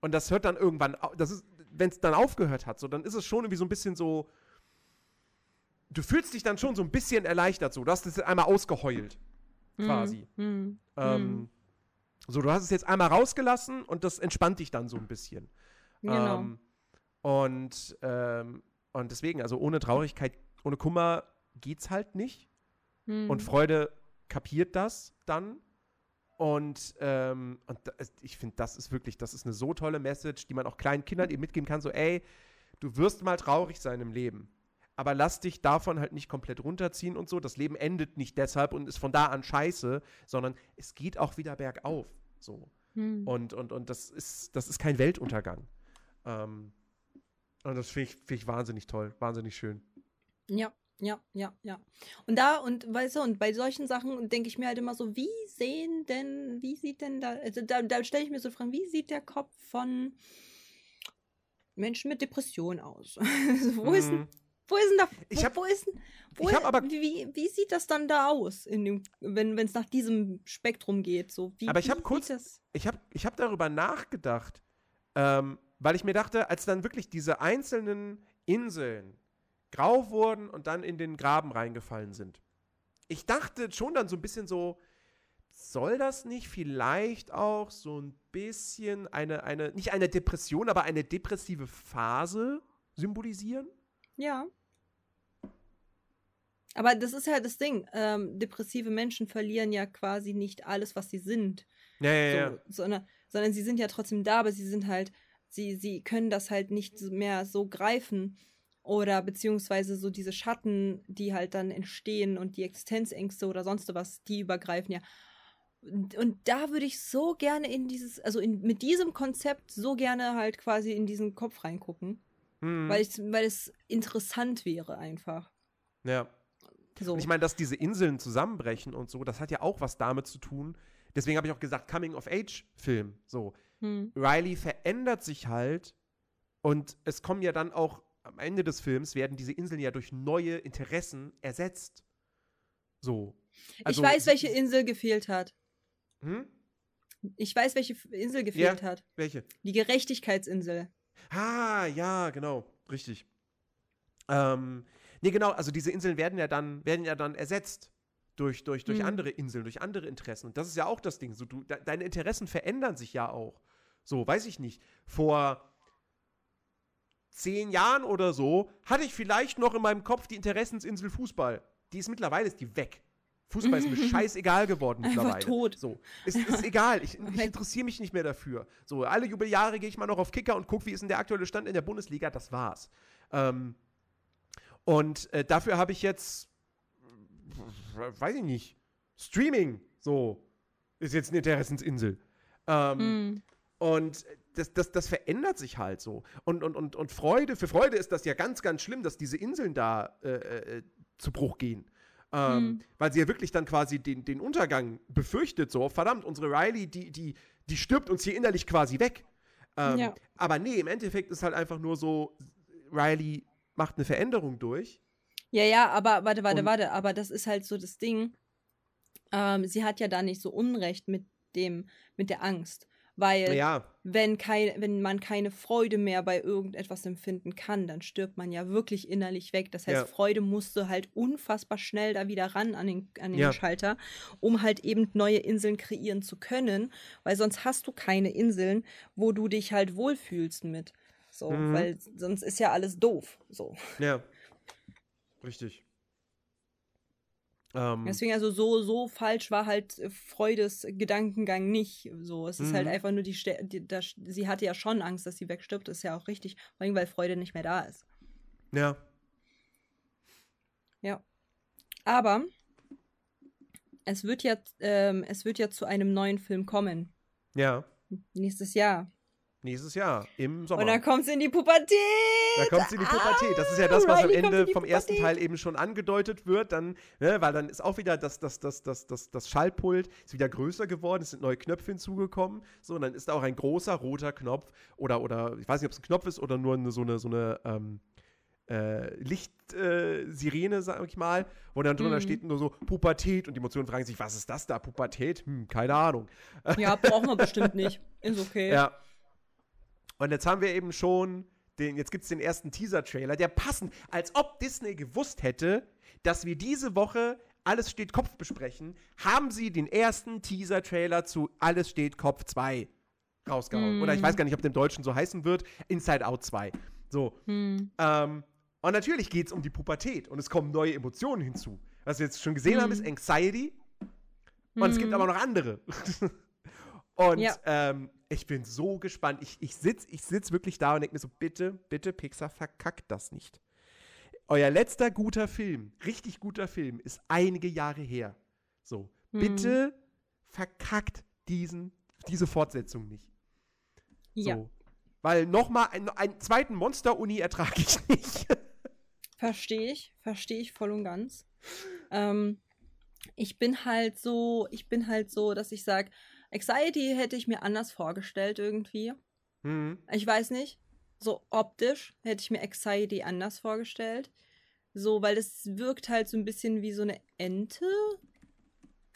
und das hört dann irgendwann, das ist, wenn es dann aufgehört hat, so, dann ist es schon irgendwie so ein bisschen so, du fühlst dich dann schon so ein bisschen erleichtert, so. Du hast es einmal ausgeheult, mhm. quasi. Mm, ähm, So, du hast es jetzt einmal rausgelassen und das entspannt dich dann so ein bisschen. Genau. Ähm, und, ähm, und deswegen, also ohne Traurigkeit, ohne Kummer geht's halt nicht. Mm. Und Freude kapiert das dann und, ähm, und ich finde, das ist wirklich, das ist eine so tolle Message, die man auch kleinen Kindern eben mitgeben kann: so, ey, du wirst mal traurig sein im Leben. Aber lass dich davon halt nicht komplett runterziehen und so. Das Leben endet nicht deshalb und ist von da an scheiße, sondern es geht auch wieder bergauf. So. Hm. Und, und, und das ist, das ist kein Weltuntergang. Ähm, und das finde ich, find ich wahnsinnig toll, wahnsinnig schön. Ja, ja, ja, ja. Und da, und weißt du, und bei solchen Sachen denke ich mir halt immer so, wie sehen denn, wie sieht denn da, also da, da stelle ich mir so Fragen, wie sieht der Kopf von Menschen mit Depression aus? also, wo, mhm. ist denn, wo ist denn da, wo, ich hab, wo ist denn, wo ich hab aber, wie, wie sieht das dann da aus, in dem, wenn es nach diesem Spektrum geht? So, wie, aber ich habe kurz, ich habe ich hab darüber nachgedacht, ähm, weil ich mir dachte, als dann wirklich diese einzelnen Inseln grau wurden und dann in den Graben reingefallen sind. Ich dachte schon dann so ein bisschen so, soll das nicht vielleicht auch so ein bisschen eine, eine, nicht eine Depression, aber eine depressive Phase symbolisieren? Ja. Aber das ist ja das Ding. Ähm, depressive Menschen verlieren ja quasi nicht alles, was sie sind. Ja, ja, so, ja. Sondern, sondern sie sind ja trotzdem da, aber sie sind halt, sie, sie können das halt nicht mehr so greifen. Oder beziehungsweise so diese Schatten, die halt dann entstehen und die Existenzängste oder sonst was, die übergreifen ja. Und, und da würde ich so gerne in dieses, also in, mit diesem Konzept so gerne halt quasi in diesen Kopf reingucken. Mhm. Weil, ich, weil es interessant wäre einfach. Ja. So. Ich meine, dass diese Inseln zusammenbrechen und so, das hat ja auch was damit zu tun. Deswegen habe ich auch gesagt, Coming-of-Age-Film. So. Hm. Riley verändert sich halt und es kommen ja dann auch am Ende des Films werden diese Inseln ja durch neue Interessen ersetzt. So. Also, ich weiß, welche Insel gefehlt hat. Hm? Ich weiß, welche Insel gefehlt ja, hat. Welche? Die Gerechtigkeitsinsel. Ah, ja, genau. Richtig. Ähm, nee, genau, also diese Inseln werden ja dann, werden ja dann ersetzt durch, durch, durch hm. andere Inseln, durch andere Interessen. Und das ist ja auch das Ding. So, du, de deine Interessen verändern sich ja auch. So, weiß ich nicht. Vor zehn Jahren oder so hatte ich vielleicht noch in meinem Kopf die Interessensinsel Fußball. Die ist mittlerweile ist die weg. Fußball ist mir scheißegal geworden mittlerweile. Einfach tot. So. Ist, ist egal. Ich, ich interessiere mich nicht mehr dafür. So, alle Jubeljahre gehe ich mal noch auf Kicker und gucke, wie ist denn der aktuelle Stand in der Bundesliga. Das war's. Ähm, und äh, dafür habe ich jetzt, weiß ich nicht, Streaming. So. Ist jetzt eine Interessensinsel. Ähm, mm. Und das, das, das verändert sich halt so. Und, und, und, und Freude, für Freude ist das ja ganz, ganz schlimm, dass diese Inseln da äh, äh, zu Bruch gehen. Ähm, hm. Weil sie ja wirklich dann quasi den, den Untergang befürchtet, so, verdammt, unsere Riley, die, die, die stirbt uns hier innerlich quasi weg. Ähm, ja. Aber nee, im Endeffekt ist halt einfach nur so, Riley macht eine Veränderung durch. Ja, ja, aber warte, warte, warte, aber das ist halt so das Ding. Ähm, sie hat ja da nicht so Unrecht mit dem, mit der Angst. Weil ja. Wenn, kein, wenn man keine Freude mehr bei irgendetwas empfinden kann, dann stirbt man ja wirklich innerlich weg. Das heißt, ja. Freude musste halt unfassbar schnell da wieder ran an den, an den ja. Schalter, um halt eben neue Inseln kreieren zu können. Weil sonst hast du keine Inseln, wo du dich halt wohlfühlst mit. So, mhm. weil sonst ist ja alles doof. So. Ja. Richtig. Ähm, Deswegen, also so, so falsch war halt äh, Freudes Gedankengang nicht. So, es ist halt mhm. einfach nur die, die das, sie hatte ja schon Angst, dass sie wegstirbt, ist ja auch richtig, vor allem weil Freude nicht mehr da ist. Ja. Ja. Aber es wird ja, ähm, es wird ja zu einem neuen Film kommen. Ja. Nächstes Jahr. Nächstes Jahr, im Sommer. Und dann kommt sie in die Pubertät. Da kommt sie in die Pubertät. Das ist ja das, was am Ende vom ersten Teil eben schon angedeutet wird. Dann, ne, weil dann ist auch wieder das, das, das, das, das, das Schaltpult ist wieder größer geworden. Es sind neue Knöpfe hinzugekommen. So, und dann ist da auch ein großer roter Knopf. Oder, oder ich weiß nicht, ob es ein Knopf ist oder nur eine, so eine, so eine ähm, äh, Lichtsirene, äh, sag ich mal, wo dann drunter mhm. steht nur so Pubertät und die Emotionen fragen sich, was ist das da, Pubertät? Hm, keine Ahnung. Ja, brauchen wir bestimmt nicht. Ist okay. Ja. Und jetzt haben wir eben schon den, jetzt gibt es den ersten Teaser-Trailer, der passend, als ob Disney gewusst hätte, dass wir diese Woche Alles steht Kopf besprechen, haben sie den ersten Teaser-Trailer zu Alles steht Kopf 2 rausgehauen. Mm. Oder ich weiß gar nicht, ob der im Deutschen so heißen wird, Inside Out 2. So. Mm. Ähm, und natürlich geht es um die Pubertät und es kommen neue Emotionen hinzu. Was wir jetzt schon gesehen mm. haben, ist Anxiety. Und es gibt aber noch andere. und ja. ähm, ich bin so gespannt. Ich, ich sitze ich sitz wirklich da und denke mir so, bitte, bitte, Pixar, verkackt das nicht. Euer letzter guter Film, richtig guter Film, ist einige Jahre her. So, hm. bitte verkackt diesen, diese Fortsetzung nicht. Ja. So. Weil nochmal einen, einen zweiten Monster-Uni ertrage ich nicht. Verstehe ich, verstehe ich voll und ganz. Ähm, ich bin halt so, ich bin halt so, dass ich sage, Anxiety hätte ich mir anders vorgestellt irgendwie. Mhm. Ich weiß nicht. So optisch hätte ich mir Anxiety anders vorgestellt. So, weil es wirkt halt so ein bisschen wie so eine Ente.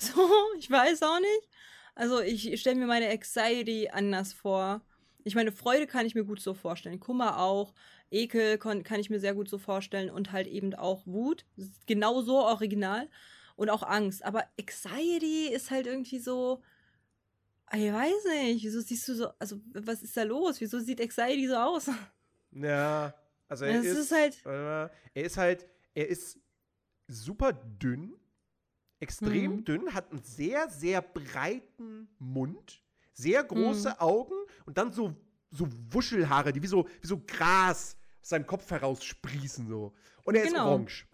So, ich weiß auch nicht. Also ich stelle mir meine Anxiety anders vor. Ich meine, Freude kann ich mir gut so vorstellen. Kummer auch. Ekel kann ich mir sehr gut so vorstellen. Und halt eben auch Wut. Genau so original. Und auch Angst. Aber Anxiety ist halt irgendwie so ich weiß nicht, wieso siehst du so, also was ist da los? Wieso sieht Anxiety so aus? Ja, also er ist, ist, halt, er ist halt, er ist super dünn, extrem mhm. dünn, hat einen sehr, sehr breiten Mund, sehr große mhm. Augen und dann so, so Wuschelhaare, die wie so, wie so Gras aus seinem Kopf heraussprießen so. Und er genau. ist orange.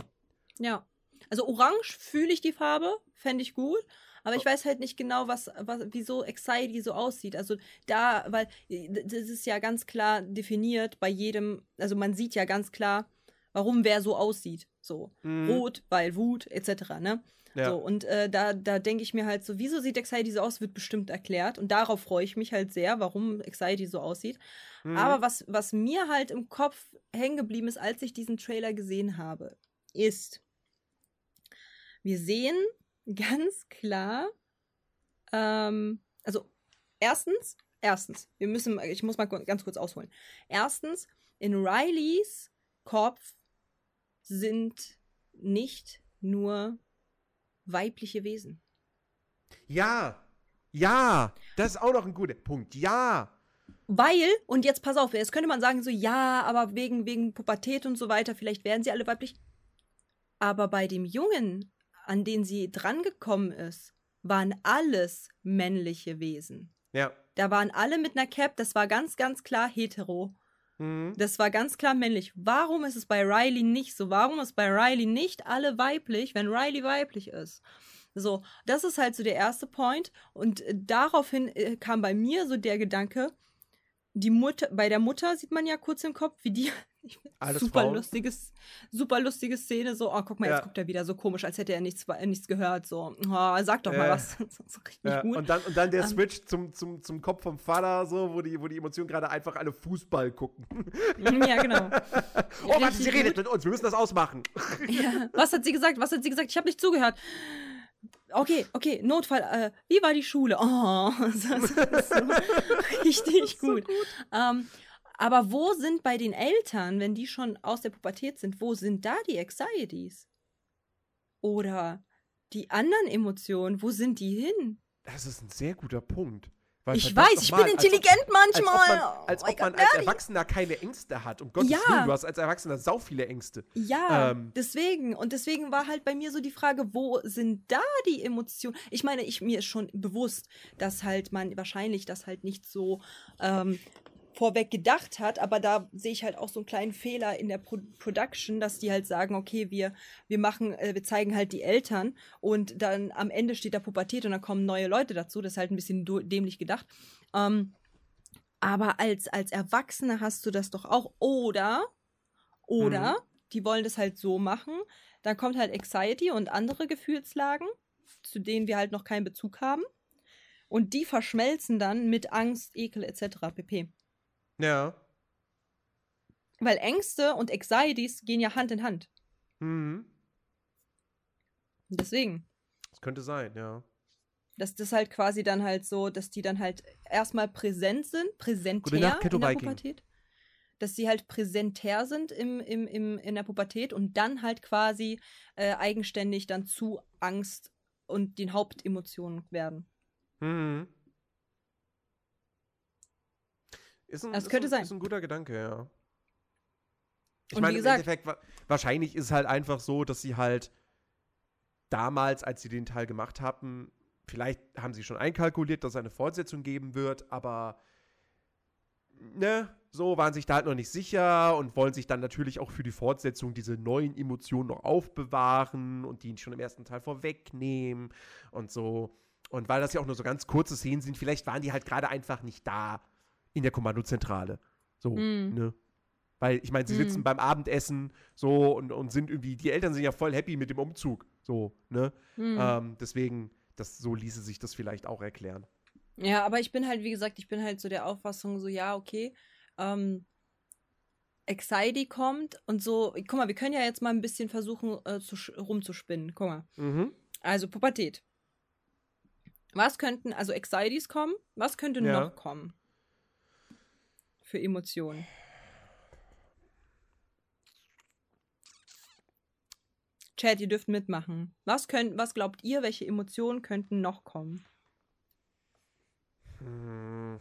Ja. Also orange fühle ich die Farbe, fände ich gut. Aber ich weiß halt nicht genau, was, was, wieso Anxiety so aussieht. Also da, weil äh, das ist ja ganz klar definiert bei jedem, also man sieht ja ganz klar, warum wer so aussieht. So. Mhm. Rot, weil Wut, etc. Ne? Ja. So, und äh, da, da denke ich mir halt so, wieso sieht Anxiety so aus, wird bestimmt erklärt. Und darauf freue ich mich halt sehr, warum Anxiety so aussieht. Mhm. Aber was, was mir halt im Kopf hängen geblieben ist, als ich diesen Trailer gesehen habe, ist, wir sehen ganz klar, ähm, also erstens, erstens, wir müssen, ich muss mal ganz kurz ausholen. Erstens, in Rileys Kopf sind nicht nur weibliche Wesen. Ja, ja, das ist auch noch ein guter Punkt. Ja. Weil, und jetzt pass auf, jetzt könnte man sagen, so, ja, aber wegen, wegen Pubertät und so weiter, vielleicht werden sie alle weiblich. Aber bei dem Jungen an den sie drangekommen ist, waren alles männliche Wesen. Ja. Da waren alle mit einer Cap, das war ganz, ganz klar hetero. Mhm. Das war ganz klar männlich. Warum ist es bei Riley nicht so? Warum ist bei Riley nicht alle weiblich, wenn Riley weiblich ist? So, das ist halt so der erste Point. Und äh, daraufhin äh, kam bei mir so der Gedanke, die Mutter, bei der Mutter sieht man ja kurz im Kopf, wie die Alles super Frauen. lustiges, super lustige Szene, so, oh, guck mal, jetzt Ja. guckt er wieder so komisch, als hätte er nichts, nichts gehört, so, oh, sag doch mal Äh, was. so, richtig Ja, gut. und, dann, und dann der Ähm. Switch zum, zum, zum Kopf vom Vater, so, wo die, wo die Emotionen gerade einfach alle Fußball gucken. ja, genau. Oh, warte, sie redet gut. mit uns, wir müssen das ausmachen. Ja. Was hat sie gesagt? Was hat sie gesagt? Ich habe nicht zugehört. Okay, okay, Notfall. Äh, wie war die Schule? Oh, das ist so richtig so gut. Ähm, aber wo sind bei den Eltern, wenn die schon aus der Pubertät sind, wo sind da die Anxieties? Oder die anderen Emotionen, wo sind die hin? Das ist ein sehr guter Punkt. Weil Ich weiß, ich bin als ob- intelligent Als ob manchmal. man, als Oh ob man als. Erwachsener keine Ängste hat. Um Gottes Ja. Willen, du hast als Erwachsener sau viele Ängste. Ja, Ähm. deswegen. Und deswegen war halt bei mir so die Frage, wo sind da die Emotionen? Ich meine, ich, mir ist schon bewusst, dass halt man wahrscheinlich das halt nicht so ähm, vorweg gedacht hat, aber da sehe ich halt auch so einen kleinen Fehler in der Pro Production, dass die halt sagen, okay, wir, wir machen, äh, wir zeigen halt die Eltern und dann am Ende steht da Pubertät und dann kommen neue Leute dazu. Das ist halt ein bisschen dämlich gedacht. Ähm, aber als, als Erwachsener hast du das doch auch. Oder, oder, Mhm. die wollen das halt so machen. Dann kommt halt Anxiety und andere Gefühlslagen, zu denen wir halt noch keinen Bezug haben. Und die verschmelzen dann mit Angst, Ekel etc. pp. Ja. Weil Ängste und Anxieties gehen ja Hand in Hand. Mhm. Deswegen. Das könnte sein, ja. dass das halt quasi dann halt so, dass die dann halt erstmal präsent sind, präsentär Gute Nacht, Keto in der. Pubertät. Dass sie halt präsentär sind im, im, im, in der Pubertät und dann halt quasi äh, eigenständig dann zu Angst und den Hauptemotionen werden. Mhm. Ist ein, Das ist könnte ein, sein. Ist ein guter Gedanke, ja. Ich Und meine, wie im gesagt- Endeffekt, wa wahrscheinlich ist halt einfach so, dass sie halt damals, als sie den Teil gemacht haben, vielleicht haben sie schon einkalkuliert, dass es eine Fortsetzung geben wird, aber ne, so waren sich da halt noch nicht sicher und wollen sich dann natürlich auch für die Fortsetzung diese neuen Emotionen noch aufbewahren und die schon im ersten Teil vorwegnehmen und so. Und weil das ja auch nur so ganz kurze Szenen sind, vielleicht waren die halt gerade einfach nicht da in der Kommandozentrale. So, Mm. ne? Weil, ich meine, sie sitzen Mm. beim Abendessen so und, und sind irgendwie, die Eltern sind ja voll happy mit dem Umzug. So, ne? Hm. Ähm, deswegen, das, so ließe sich das vielleicht auch erklären. Ja, aber ich bin halt, wie gesagt, ich bin halt so der Auffassung, so, ja, okay, ähm, Anxiety kommt und so, guck mal, wir können ja jetzt mal ein bisschen versuchen, äh, zu, rumzuspinnen. Guck mal. Mhm. Also Pubertät. Was könnten, also Anxieties kommen, was könnte Ja. noch kommen? Für Emotionen. Chat, ihr dürft mitmachen. Was, könnt, was glaubt ihr, welche Emotionen könnten noch kommen? Hm.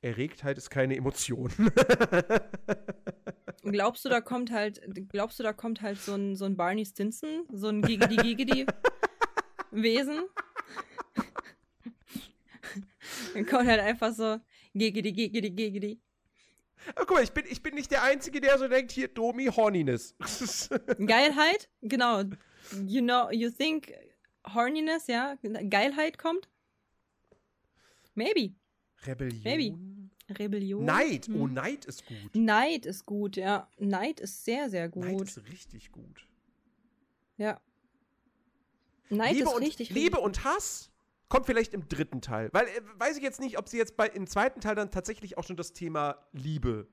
Erregtheit ist keine Emotion. Glaubst du, da kommt halt, glaubst du, da kommt halt so ein, so ein Barney Stinson, so ein Gigidi Wesen? Dann kommt halt einfach so Gigidi Gigidi Gigidi. Aber guck mal, ich bin, ich bin nicht der Einzige, der so denkt, hier, Domi, Horniness. Geilheit, genau. You know, you think horniness, ja, Geilheit kommt? Maybe. Rebellion? Maybe. Rebellion. Neid. Oh, Hm. Neid ist gut. Neid ist gut, ja. Neid ist sehr, sehr Neid gut. ist richtig gut. Ja. Neid Liebe, ist und, richtig, Liebe richtig und Hass kommt vielleicht im dritten Teil. Weil, äh, weiß ich jetzt nicht, ob sie jetzt bei, im zweiten Teil dann tatsächlich auch schon das Thema Liebe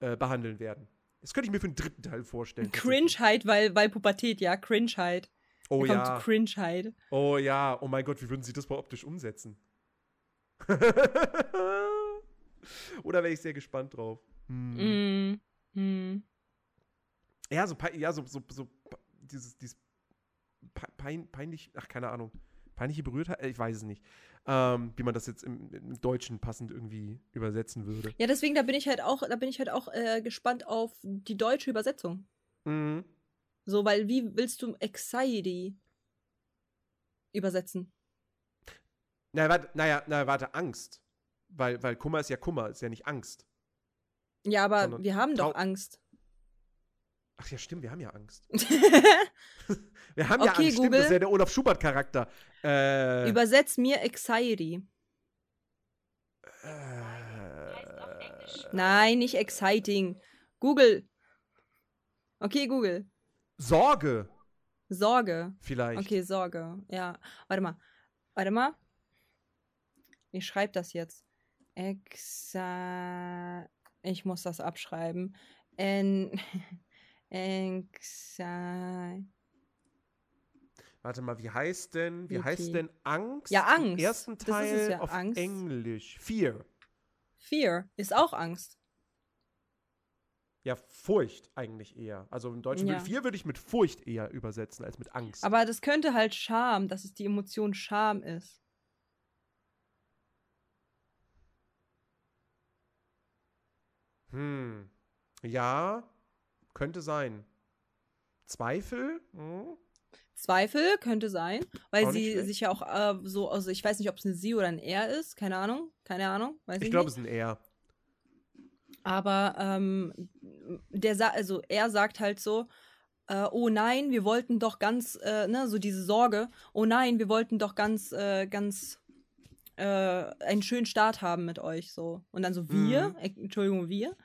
äh, behandeln werden. Das könnte ich mir für den dritten Teil vorstellen. Cringeheit, weil, weil Pubertät, ja, Cringeheit. Oh Da kommt ja. zu Cringeheit. Oh ja. Oh mein Gott, wie würden sie das mal optisch umsetzen? Oder wäre ich sehr gespannt drauf. Hm. Mm. Mm. Ja, so, ja, so, so, so dieses, dieses pein, peinlich, ach, keine Ahnung, peinliche Berührtheit, äh, ich weiß es nicht, ähm, wie man das jetzt im, im Deutschen passend irgendwie übersetzen würde. Ja, deswegen, da bin ich halt auch, da bin ich halt auch äh, gespannt auf die deutsche Übersetzung. Mhm. So, weil wie willst du Anxiety übersetzen? Naja, warte, naja, naja, warte, Angst. Weil, weil Kummer ist ja Kummer, ist ja nicht Angst. Ja, aber Sondern wir haben doch Angst. Ach ja, stimmt, wir haben ja Angst. Wir haben ja Okay, Angst, stimmt, Google. das ist ja der Olaf Schubert-Charakter. Äh, Übersetzt mir Anxiety. äh, Nein, nicht exciting. Google. Okay, Google. Sorge, Sorge. vielleicht. Okay, Sorge. Ja. Warte mal. Warte mal. Ich schreibe das jetzt. Exa. Ich muss das abschreiben. En. Anxiety. Warte mal, wie heißt denn, wie heißt denn Angst? Ja, Im Angst. ersten Das ist Teil es ja, auf Angst. Englisch. Fear. Fear ist auch Angst. Ja, Furcht eigentlich eher. Also im Deutschen Ja. Fear würde ich mit Furcht eher übersetzen als mit Angst. Aber das könnte halt Scham, dass es die Emotion Scham ist. Hm. Ja, könnte sein. Zweifel? Hm. Zweifel könnte sein, weil Auch sie sich ja auch äh, so, also ich weiß nicht, ob es eine Sie oder ein Er ist, keine Ahnung, keine Ahnung, weiß ich, Ich glaube, es ist ein R. Aber ähm, der sa also er sagt halt so, äh, oh nein, wir wollten doch ganz, äh, ne, so diese Sorge, oh nein, wir wollten doch ganz, äh, ganz äh, einen schönen Start haben mit euch, so. Und dann so wir, Mhm. Entschuldigung, wir.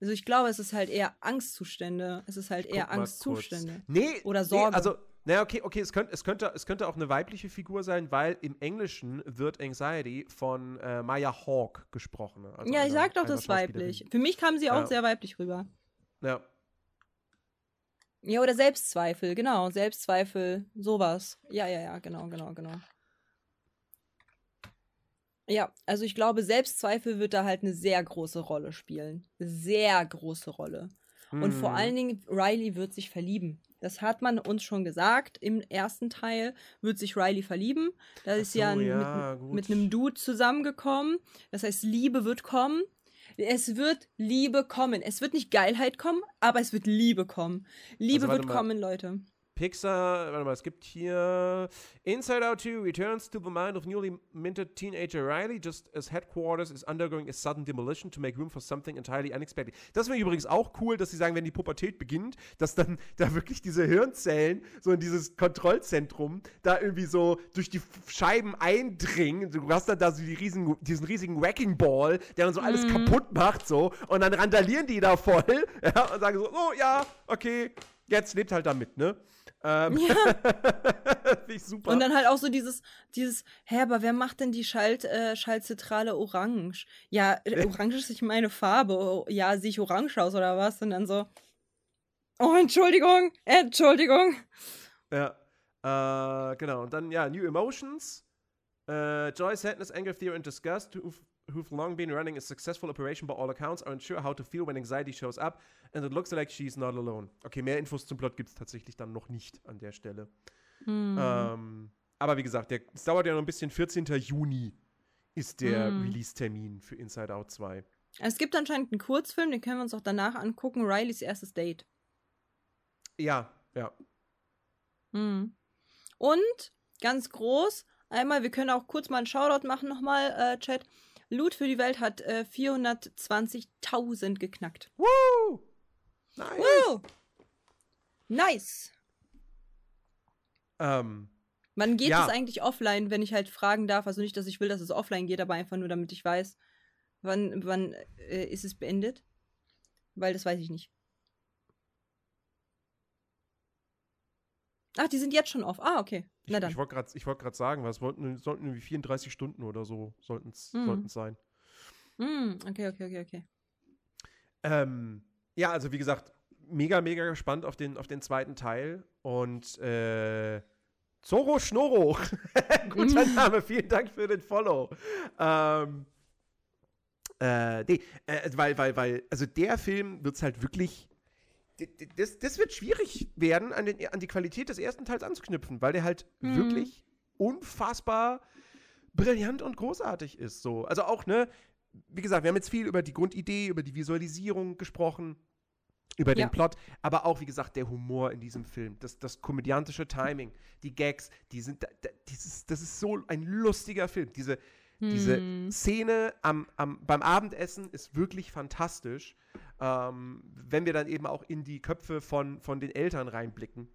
Also ich glaube, es ist halt eher Angstzustände. Es ist halt eher Angstzustände. Nee, Oder Nee, Sorge. also, naja, okay, okay, es könnte, es, könnte, es könnte auch eine weibliche Figur sein, weil im Englischen wird Anxiety von äh, Maya Hawke gesprochen. ne? Also ja, ich einer- sag doch das weiblich. Schauspielerin. Für mich kam sie auch Ja. sehr weiblich rüber. Ja. Ja, oder Selbstzweifel, genau. Selbstzweifel, sowas. Ja, ja, ja, genau, genau, genau. Ja, also ich glaube, Selbstzweifel wird da halt eine sehr große Rolle spielen. Sehr große Rolle. Und vor Hm. allen Dingen, Riley wird sich verlieben. Das hat man uns schon gesagt. Im ersten Teil wird sich Riley verlieben. Da ist ja, so, ein- ja, mit, mit einem Dude zusammengekommen. Das heißt, Liebe wird kommen. Es wird Liebe kommen. Es wird nicht Geilheit kommen, aber es wird Liebe kommen. Liebe Also, wird mal. kommen, Leute. Pixar, warte mal, es gibt hier Inside Out 2 returns to the mind of newly minted teenager Riley just as headquarters is undergoing a sudden demolition to make room for something entirely unexpected. Das finde ich übrigens auch cool, dass sie sagen, wenn die Pubertät beginnt, dass dann da wirklich diese Hirnzellen so in dieses Kontrollzentrum da irgendwie so durch die Scheiben eindringen. Du hast dann da so die riesen, diesen riesigen Wrecking Ball, der dann so alles Mhm. kaputt macht so und dann randalieren die da voll ja, und sagen so, oh ja, okay, jetzt lebt halt damit, ne? Ähm, Ja. Ich super. Und dann halt auch so dieses, dieses, hä, aber wer macht denn die Schalt, äh, Schaltzentrale orange? Ja, äh, orange ist nicht meine Farbe. Ja, sehe ich orange aus oder was? Und dann so, oh, Entschuldigung, Entschuldigung. ja. Äh, genau. Und dann, ja, New Emotions. Äh, Joy, Sadness, Anger, Fear and Disgust, who've, who've long been running a successful operation by all accounts, are unsure how to feel when anxiety shows up, and it looks like she's not alone. Okay, mehr Infos zum Plot gibt es tatsächlich dann noch nicht an der Stelle. Hm. Ähm, aber wie gesagt, der, es dauert ja noch ein bisschen. 14. Juni ist der Mhm. Release-Termin für Inside Out 2. Es gibt anscheinend einen Kurzfilm, den können wir uns auch danach angucken. Rileys erstes Date. Ja, ja. Hm. Und ganz groß, einmal, wir können auch kurz mal einen Shoutout machen nochmal, äh, Chat. Loot für die Welt hat äh, 420.000 geknackt. Woo! Nice! Woo! Nice! Ähm, Wann geht Ja. es eigentlich offline, wenn ich halt fragen darf? Also nicht, dass ich will, dass es offline geht, aber einfach nur, damit ich weiß, wann, wann äh, ist es beendet? Weil das weiß ich nicht. Ach, die sind jetzt schon off. Ah, okay. Ich, ich wollte gerade wollt sagen, was wollten, sollten irgendwie 34 Stunden oder so sollten es Mhm. sein. Hm, okay, okay, okay, okay. Ähm, ja, also wie gesagt, mega, mega gespannt auf den, auf den zweiten Teil. Und äh, Zoro Schnoro, guter Mhm. Name, vielen Dank für den Follow. Ähm, äh, nee, äh, weil, weil, weil, also der Film wird es halt wirklich. Das, das wird schwierig werden, an, den, an die Qualität des ersten Teils anzuknüpfen, weil der halt Mhm. wirklich unfassbar brillant und großartig ist. So. Also auch, ne, wie gesagt, wir haben jetzt viel über die Grundidee, über die Visualisierung gesprochen, über den Ja. Plot, aber auch, wie gesagt, der Humor in diesem Film, das, das komödiantische Timing, die Gags, die sind, da- da- dieses, das ist so ein lustiger Film. Diese, diese Hm. Szene am, am, beim Abendessen ist wirklich fantastisch, ähm, wenn wir dann eben auch in die Köpfe von, von den Eltern reinblicken.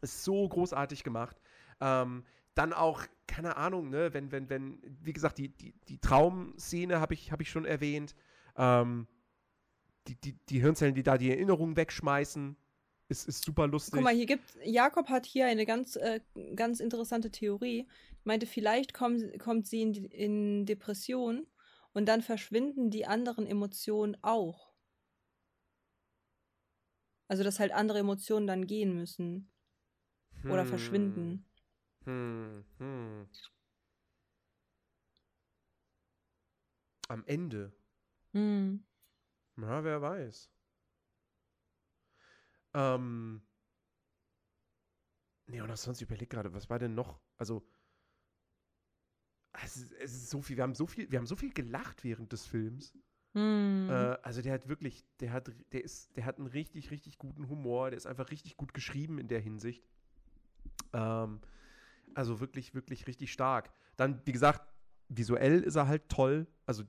Ist so großartig gemacht. Ähm, dann auch, keine Ahnung, ne, wenn, wenn, wenn, wie gesagt, die, die, die Traumszene habe ich, hab ich schon erwähnt. Ähm, die, die, die Hirnzellen, die da die Erinnerungen wegschmeißen, ist, ist super lustig. Guck mal, hier gibt Jakob hat hier eine ganz, äh, ganz interessante Theorie. Meinte, vielleicht komm, kommt sie in, in Depression und dann verschwinden die anderen Emotionen auch. Also, dass halt andere Emotionen dann gehen müssen. Oder Hm. verschwinden. Hm, hm. Am Ende. Hm. Na, wer weiß. Ähm. Nee, und sonst überleg gerade, was war denn noch? Also. Es ist, es ist so viel, wir haben so viel, wir haben so viel gelacht während des Films. Hm. Äh, also der hat wirklich, der hat, der ist, der hat einen richtig, richtig guten Humor, der ist einfach richtig gut geschrieben in der Hinsicht. Ähm, also wirklich, wirklich richtig stark. Dann, wie gesagt, visuell ist er halt toll. Also,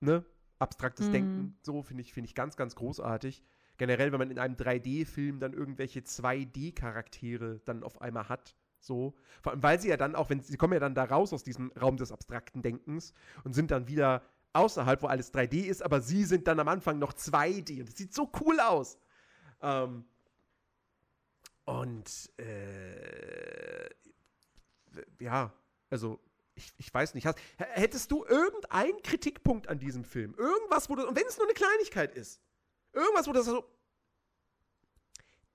ne, abstraktes Mhm. Denken, so finde ich, finde ich ganz, ganz großartig. Generell, wenn man in einem 3D-Film dann irgendwelche 2D-Charaktere dann auf einmal hat. So. Vor allem, weil sie ja dann auch, wenn sie kommen ja dann da raus aus diesem Raum des abstrakten Denkens und sind dann wieder außerhalb, wo alles 3D ist, aber sie sind dann am Anfang noch 2D und es sieht so cool aus. Ähm, und äh, ja, also ich, ich weiß nicht. Hast, hättest du irgendeinen Kritikpunkt an diesem Film? Irgendwas, wo du, und wenn es nur eine Kleinigkeit ist, irgendwas, wo du so,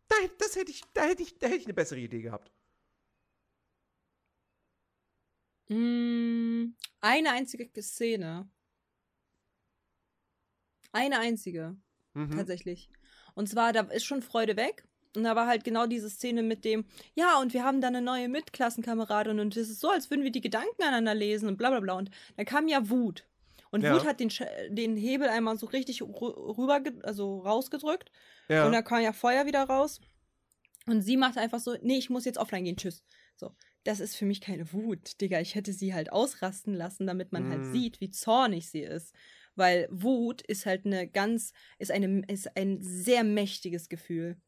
da, das hätte ich, da hätte ich, da hätte ich eine bessere Idee gehabt. Mm, Eine einzige Szene. Eine einzige, Mhm. tatsächlich. Und zwar, da ist schon Freude weg. Und da war halt genau diese Szene mit dem, ja, und wir haben da eine neue Mitklassenkameradin und es ist so, als würden wir die Gedanken aneinander lesen und bla bla bla. Und da kam ja Wut. Und Ja. Wut hat den, den Hebel einmal so richtig rü- rüber, also rausgedrückt. Ja. Und da kam ja Feuer wieder raus. Und sie macht einfach so, nee, ich muss jetzt offline gehen, tschüss. So, das ist für mich keine Wut, Digga. Ich hätte sie halt ausrasten lassen, damit man halt Mhm. sieht, wie zornig sie ist. Weil Wut ist halt eine ganz, ist eine, ist ein sehr mächtiges Gefühl.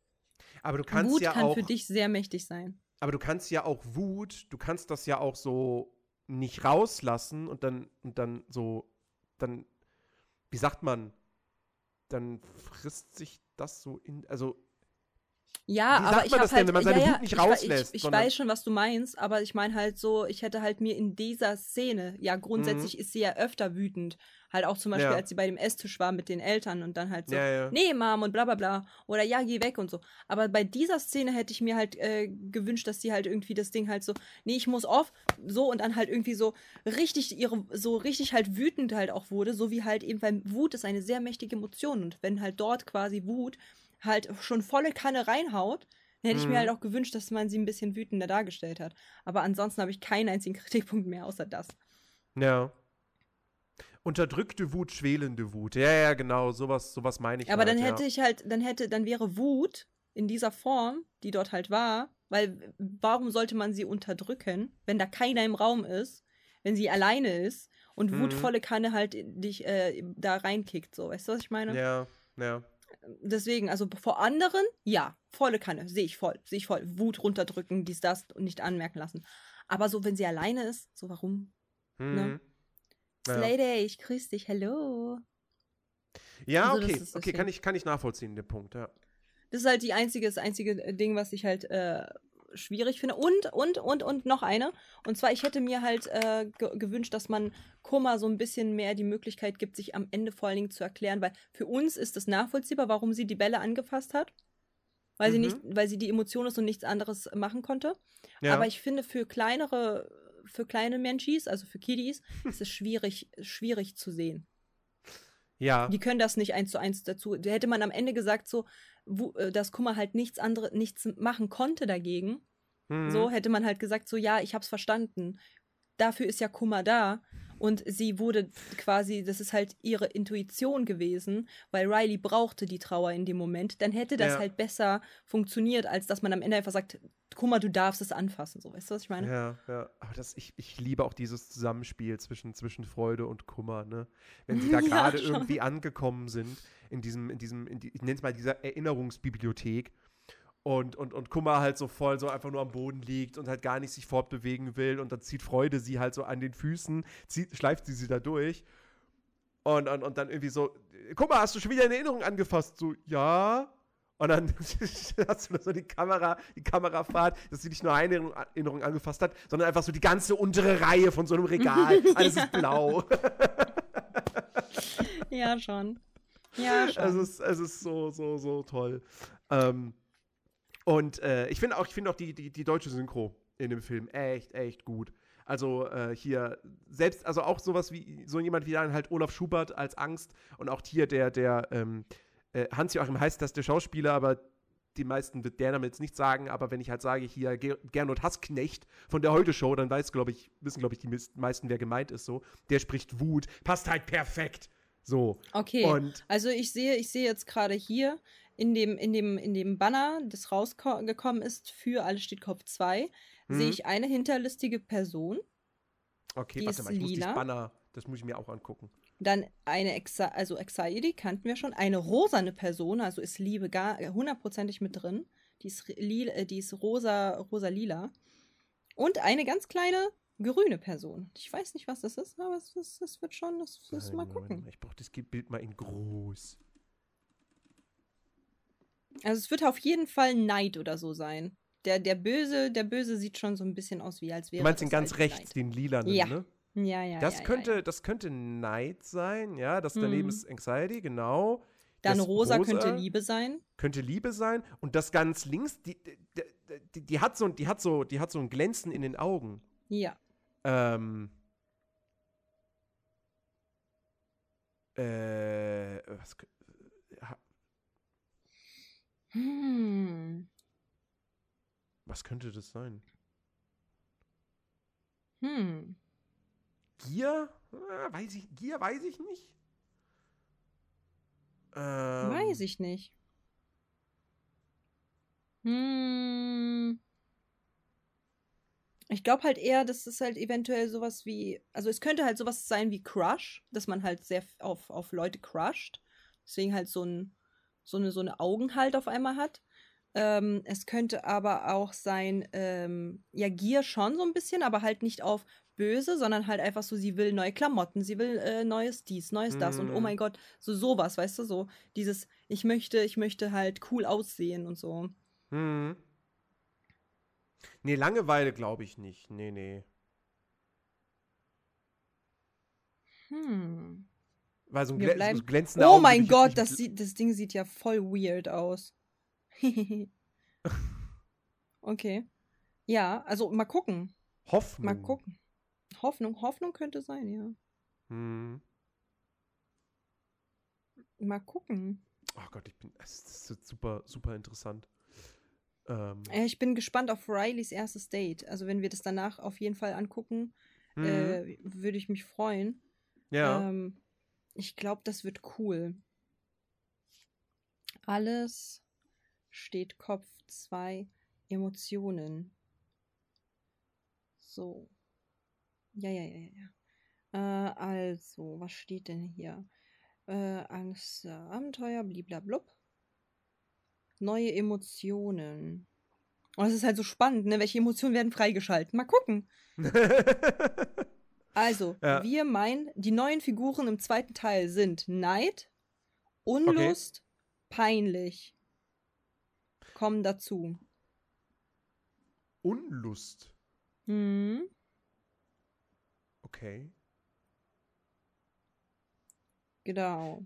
aber du kannst Wut ja kann auch, für dich sehr mächtig sein. aber du kannst ja auch Wut, du kannst das ja auch so nicht rauslassen und dann, und dann so, dann, wie sagt man, dann frisst sich das so in, also Ja, Wie aber sagt ich man das denn, halt, wenn man seine ja, Wut nicht ich, rauslässt, Ich, ich weiß schon, was du meinst, aber ich meine halt so, ich hätte halt mir in dieser Szene, ja, grundsätzlich ist sie ja öfter wütend. Halt auch zum Beispiel, Mhm. Ja. als sie bei dem Esstisch war mit den Eltern und dann halt so, Ja, ja. nee, Mom und bla bla bla. Oder ja, geh weg und so. Aber bei dieser Szene hätte ich mir halt äh, gewünscht, dass sie halt irgendwie das Ding halt so, nee, ich muss off, so und dann halt irgendwie so richtig ihre, so richtig halt wütend halt auch wurde, so wie halt eben, weil Wut ist eine sehr mächtige Emotion und wenn halt dort quasi Wut halt schon volle Kanne reinhaut, dann hätte ich Mhm. mir halt auch gewünscht, dass man sie ein bisschen wütender dargestellt hat. Aber ansonsten habe ich keinen einzigen Kritikpunkt mehr, außer das. Ja. Unterdrückte Wut, schwelende Wut. Ja, ja, genau, sowas, sowas meine ich. Aber halt, dann hätte ja. ich halt, dann hätte, dann wäre Wut in dieser Form, die dort halt war, weil warum sollte man sie unterdrücken, wenn da keiner im Raum ist, wenn sie alleine ist und Mhm. Wut volle Kanne halt dich äh, da reinkickt, so, weißt du, was ich meine? Ja, ja. Deswegen, also vor anderen, ja, volle Kanne, sehe ich voll, sehe ich voll. Wut runterdrücken, dies, das und nicht anmerken lassen. Aber so, wenn sie alleine ist, so warum? Mhm. Ne? Ja. Slady, ich grüß dich, hallo. Ja, Also okay, okay, kann ich, kann ich nachvollziehen, den Punkt, ja. Das ist halt die einzige, das einzige äh, Ding, was ich halt äh, schwierig finde. Und, und, und, und noch eine. Und zwar, ich hätte mir halt äh, ge gewünscht, dass man Kummer so ein bisschen mehr die Möglichkeit gibt, sich am Ende vor allen Dingen zu erklären, weil für uns ist es nachvollziehbar, warum sie die Bälle angefasst hat. Weil sie Mhm. nicht, weil sie die Emotion ist und nichts anderes machen konnte. ja. Aber ich finde, für kleinere, für kleine Menschis, also für Kiddies, ist es schwierig, schwierig zu sehen. Ja. Die können das nicht eins zu eins dazu. Da hätte man am Ende gesagt, so, wo, äh, dass Kummer halt nichts andere, nichts machen konnte dagegen. Mhm. So hätte man halt gesagt, so, ja, ich hab's verstanden. Dafür ist ja Kummer da. Und sie wurde quasi, das ist halt ihre Intuition gewesen, weil Riley brauchte die Trauer in dem Moment. Dann hätte das Ja. halt besser funktioniert, als dass man am Ende einfach sagt, Kummer, du darfst es anfassen. So, weißt du, was ich meine? Ja, ja. Aber das, ich, ich liebe auch dieses Zusammenspiel zwischen, zwischen Freude und Kummer, ne? Wenn sie da Ja, gerade schon. irgendwie angekommen sind, in diesem, in diesem, in die, ich nenne es mal dieser Erinnerungsbibliothek. Und, und, und Kummer halt so voll so einfach nur am Boden liegt und halt gar nicht sich fortbewegen will und dann zieht Freude sie halt so an den Füßen, zieht, schleift sie sie da durch und, und, und dann irgendwie so, mal, hast du schon wieder eine Erinnerung angefasst? So, ja. Und dann hast du so die Kamera, die Kamerafahrt, dass sie nicht nur eine Erinnerung angefasst hat, sondern einfach so die ganze untere Reihe von so einem Regal. Alles ist blau. ja, schon. Ja, schon. Es ist, es ist so, so, so toll. Ähm, und äh, ich finde auch, ich finde auch die, die, die deutsche Synchro in dem Film echt, echt gut. Also äh, hier selbst, also auch sowas wie so jemand wie dann halt Olaf Schubert als Angst und auch hier der, der ähm, äh, Hans-Joachim heißt das der Schauspieler, aber die meisten wird der Name jetzt nicht sagen, aber wenn ich halt sage hier Ger Gernot Hassknecht von der Heute-Show, dann weiß, glaube ich, wissen, glaube ich, die meisten, wer gemeint ist so. Der spricht Wut, passt halt perfekt. So. Okay. Und also ich sehe, ich sehe jetzt gerade hier, in dem, in dem, in dem Banner, das rausgekommen ist für Alles steht Kopf 2, hm. sehe ich eine hinterlistige Person. Okay, warte mal, ich lila. muss das Banner, das muss ich mir auch angucken. Dann eine, Exa also Exaidi kannten wir schon, eine rosane Person, also ist Liebe gar hundertprozentig mit drin. Die ist, lila, äh, die ist rosa, rosa lila. Und eine ganz kleine grüne Person. Ich weiß nicht, was das ist, aber es, es, es wird schon, das, das mal gucken. Ich brauche das Bild mal in groß. Also es wird auf jeden Fall Neid oder so sein. Der, der Böse, der Böse sieht schon so ein bisschen aus, wie als wäre. Du meinst den ganz rechts, Neid. den lilanen, ja. ne? Ja, ja. Das ja, könnte, ja, das könnte Neid sein, ja. Das daneben mhm. ist Anxiety, genau. Dann das rosa, rosa, könnte Liebe sein. Könnte Liebe sein. Und das ganz links, die, die, die, die, hat so, die, hat so, die hat so ein Glänzen in den Augen. Ja. Ähm. Äh, was, hm. Was könnte das sein? Hm. Gier? Äh, weiß ich, Gier weiß ich nicht. Ähm, weiß ich nicht. Hm. Ich glaube halt eher, dass es halt eventuell sowas wie, also es könnte halt sowas sein wie Crush, dass man halt sehr auf, auf Leute crusht. Deswegen halt so ein so eine, so eine Augen halt auf einmal hat. Ähm, es könnte aber auch sein, ähm, ja, Gier schon so ein bisschen, aber halt nicht auf böse, sondern halt einfach so, sie will neue Klamotten, sie will äh, neues dies, neues das mm. und oh mhm. mein Gott, so sowas, weißt du, so dieses, ich möchte, ich möchte halt cool aussehen und so. Hm. Nee, Langeweile glaube ich nicht. Nee, nee. Hm. Weil so ein glä so glänzender Oh mein Gott, das, sieht, das Ding sieht ja voll weird aus. okay. Ja, also mal gucken. Hoffnung. Mal gucken. Hoffnung, Hoffnung könnte sein, ja. Hm. Mal gucken. Oh Gott, ich bin. Es ist super, super interessant. Ähm. Ich bin gespannt auf Rileys erstes Date. Also, wenn wir das danach auf jeden Fall angucken, mhm. äh, würde ich mich freuen. Ja. Ähm, ich glaube, das wird cool. Alles steht Kopf 2 Emotionen. So. Ja, ja, ja, ja. Äh, also, was steht denn hier? Äh, Angst, äh, Abenteuer, bliblablub. Neue Emotionen. Und oh, es ist halt so spannend, ne? Welche Emotionen werden freigeschalten? Mal gucken. Also, ja. wir meinen, die neuen Figuren im zweiten Teil sind Neid, Unlust, okay. peinlich. Kommen dazu. Unlust? Hm. Okay. Genau.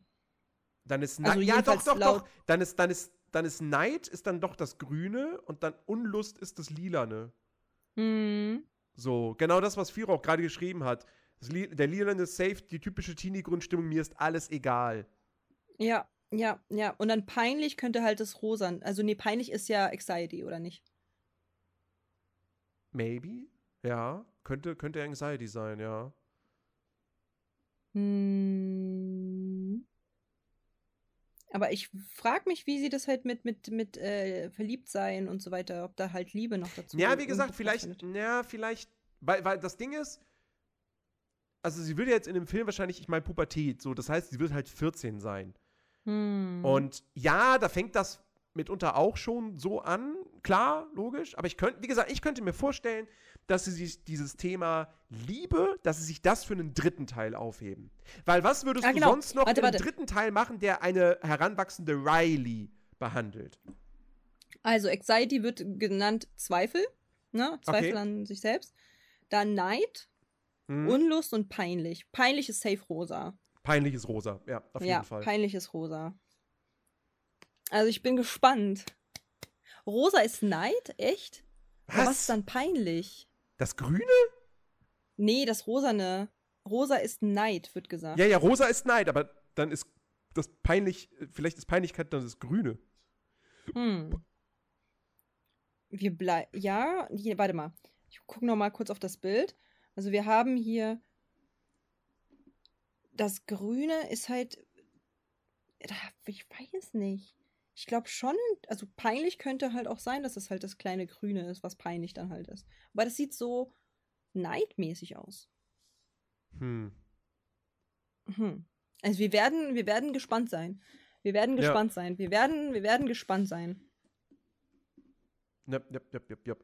Dann ist Neid. Also ja, doch, doch, doch. Dann ist, dann ist, dann ist Neid ist dann doch das Grüne und dann Unlust ist das Lilane. Hm. So, genau das, was Firo auch gerade geschrieben hat. Der Leland ist safe, die typische Teenie-Grundstimmung, mir ist alles egal. Ja, ja, ja. Und dann peinlich könnte halt das Rosa. Also, nee, peinlich ist ja Anxiety, oder nicht? Maybe? Ja. Könnte, könnte Anxiety sein, ja. Hm. Aber ich frage mich, wie sie das halt mit, mit, mit äh, verliebt sein und so weiter, ob da halt Liebe noch dazu Ja, wie gesagt, vielleicht, ja, vielleicht, weil, weil das Ding ist, also sie würde jetzt in dem Film wahrscheinlich, ich meine, Pubertät, so, das heißt, sie wird halt 14 sein. Hm. Und ja, da fängt das mitunter auch schon so an. Klar, logisch. Aber ich könnte, wie gesagt, ich könnte mir vorstellen, dass sie sich dieses Thema Liebe, dass sie sich das für einen dritten Teil aufheben. Weil was würdest Ah, du genau. sonst noch Warte, in einem warte. dritten Teil machen, der eine heranwachsende Riley behandelt? Also, Anxiety wird genannt Zweifel, ne? Zweifel Okay. an sich selbst. Dann Neid, Hm? Unlust und peinlich. Peinlich ist safe rosa. Peinliches Rosa, ja, auf ja, jeden Fall. peinlich ist rosa. Also, ich bin gespannt. Rosa ist Neid, echt? Aber was ist dann peinlich? Das Grüne? Nee, das Rosane. Rosa ist Neid, wird gesagt. Ja, ja, Rosa ist Neid, aber dann ist das peinlich, vielleicht ist Peinlichkeit dann das Grüne. Hm. Wir bleiben. Ja, hier, warte mal. Ich gucke noch mal kurz auf das Bild. Also wir haben hier. Das Grüne ist halt. Ich weiß nicht. Ich glaube schon, also peinlich könnte halt auch sein, dass es halt das kleine Grüne ist, was peinlich dann halt ist. Aber das sieht so neidmäßig aus. Hm. Hm. Also wir werden, wir werden gespannt sein. Wir werden Ja. gespannt sein. Wir werden, wir werden gespannt sein. Jep, jep, jep, jep, jep.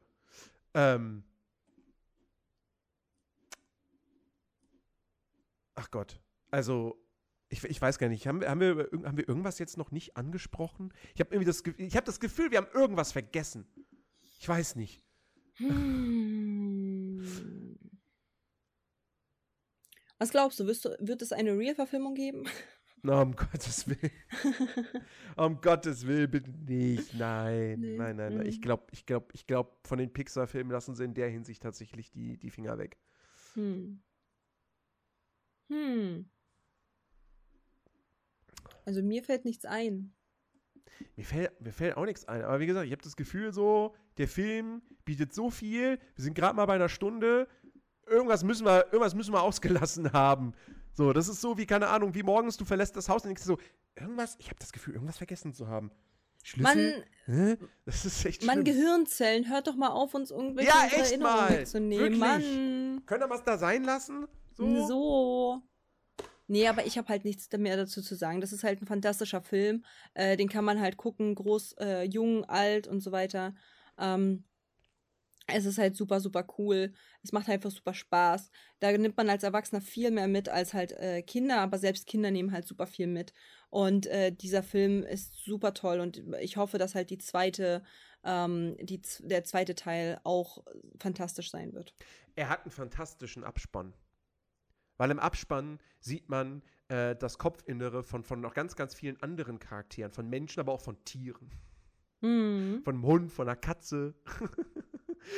Ähm. Ach Gott. Also, ich, ich weiß gar nicht. Haben, wir- haben, wir, haben wir irgendwas jetzt noch nicht angesprochen? Ich habe irgendwie das, ich hab das Gefühl, wir haben irgendwas vergessen. Ich weiß nicht. Hm. Was glaubst du, du, wird es eine Real-Verfilmung geben? Na, um Gottes Willen. um Gottes Willen, bitte nicht. Nein, Nee, nein, nein, nein. Ich mm. glaube, ich glaube, ich glaube, von den Pixar-Filmen lassen sie in der Hinsicht tatsächlich die, die Finger weg. Hm. Hm. Also mir fällt nichts ein. Mir fällt, mir fällt auch nichts ein. Aber wie gesagt, ich habe das Gefühl so, der Film bietet so viel. Wir sind gerade mal bei einer Stunde. Irgendwas müssen wir, irgendwas müssen wir ausgelassen haben. So, das ist so wie, keine Ahnung, wie morgens du verlässt das Haus und denkst so, irgendwas, ich habe das Gefühl, irgendwas vergessen zu haben. Schlüssel? Mann, Hä? Das ist echt Mann. Gehirnzellen, hört doch mal auf, uns irgendwelche Ja, echt Erinnerungen mal. wegzunehmen. Wirklich. Mann. Können wir was da sein lassen? So? So. Nee, aber ich habe halt nichts mehr dazu zu sagen. Das ist halt ein fantastischer Film. Äh, den kann man halt gucken, groß, äh, jung, alt und so weiter. Ähm, es ist halt super, super cool. Es macht halt einfach super Spaß. Da nimmt man als Erwachsener viel mehr mit als halt äh, Kinder, aber selbst Kinder nehmen halt super viel mit. Und äh, dieser Film ist super toll und ich hoffe, dass halt die zweite, ähm, die, der zweite Teil auch fantastisch sein wird. Er hat einen fantastischen Abspann. Weil im Abspann sieht man äh, das Kopfinnere von, von noch ganz, ganz vielen anderen Charakteren. Von Menschen, aber auch von Tieren. Mhm. Von einem Hund, von einer Katze.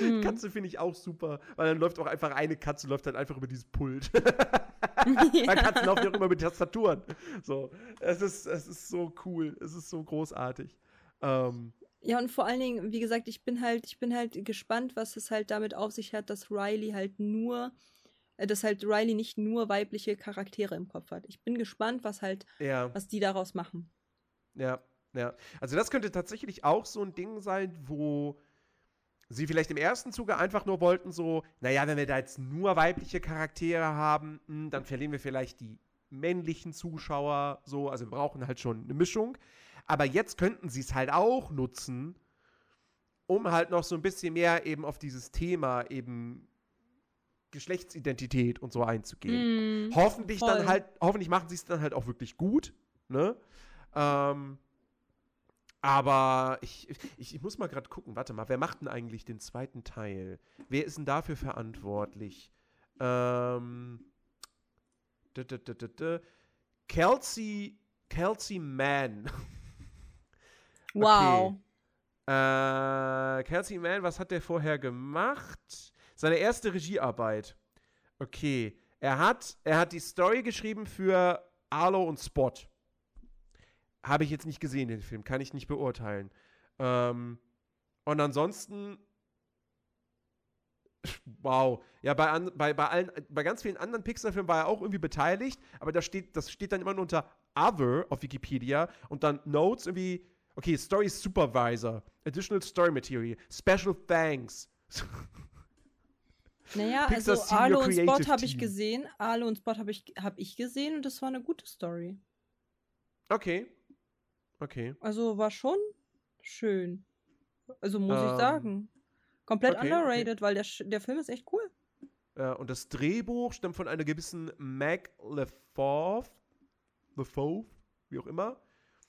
Mhm. Katze finde ich auch super, weil dann läuft auch einfach eine Katze, läuft dann einfach über dieses Pult. Weil Katzen laufen ja auch immer mit Tastaturen. So, es ist, es ist so cool, es ist so großartig. Ähm, Ja, und vor allen Dingen, wie gesagt, ich bin halt, ich bin halt gespannt, was es halt damit auf sich hat, dass Riley halt nur, dass halt Riley nicht nur weibliche Charaktere im Kopf hat. Ich bin gespannt, was halt, ja, was die daraus machen. ja, ja. Also das könnte tatsächlich auch so ein Ding sein, wo sie vielleicht im ersten Zuge einfach nur wollten, so, naja, wenn wir da jetzt nur weibliche Charaktere haben, hm, dann verlieren wir vielleicht die männlichen Zuschauer, so, also wir brauchen halt schon eine Mischung. Aber jetzt könnten sie es halt auch nutzen, um halt noch so ein bisschen mehr eben auf dieses Thema eben Geschlechtsidentität und so einzugehen. Mm, Hoffentlich dann voll. halt, hoffentlich machen sie es dann halt auch wirklich gut, ne? Ähm, aber ich, ich, ich muss mal gerade gucken, warte mal, wer macht denn eigentlich den zweiten Teil? Wer ist denn dafür verantwortlich? Ähm, d -d -d -d -d Kelsey, Kelsey Mann. Wow. Äh, Kelsey Mann, was hat der vorher gemacht? Seine erste Regiearbeit. Okay. Er hat, er hat die Story geschrieben für Arlo und Spot. Habe ich jetzt nicht gesehen, den Film. Kann ich nicht beurteilen. Ähm, und ansonsten. Wow. Ja, bei, an, bei, bei, allen, bei ganz vielen anderen Pixar-Filmen war er auch irgendwie beteiligt, aber da steht, das steht dann immer nur unter Other auf Wikipedia und dann Notes irgendwie, okay, Story Supervisor, Additional Story Material, Special Thanks. Naja, Pixar also Senior Arlo und Spot habe ich gesehen. Arlo und Spot habe ich, hab ich gesehen und das war eine gute Story. Okay. Okay. Also war schon, schön. Also muss ich Ähm, sagen. Komplett okay, underrated, weil der, der Film ist echt cool. Äh, und das Drehbuch stammt von einer gewissen Meg LeFauve. LeFauve, wie auch immer.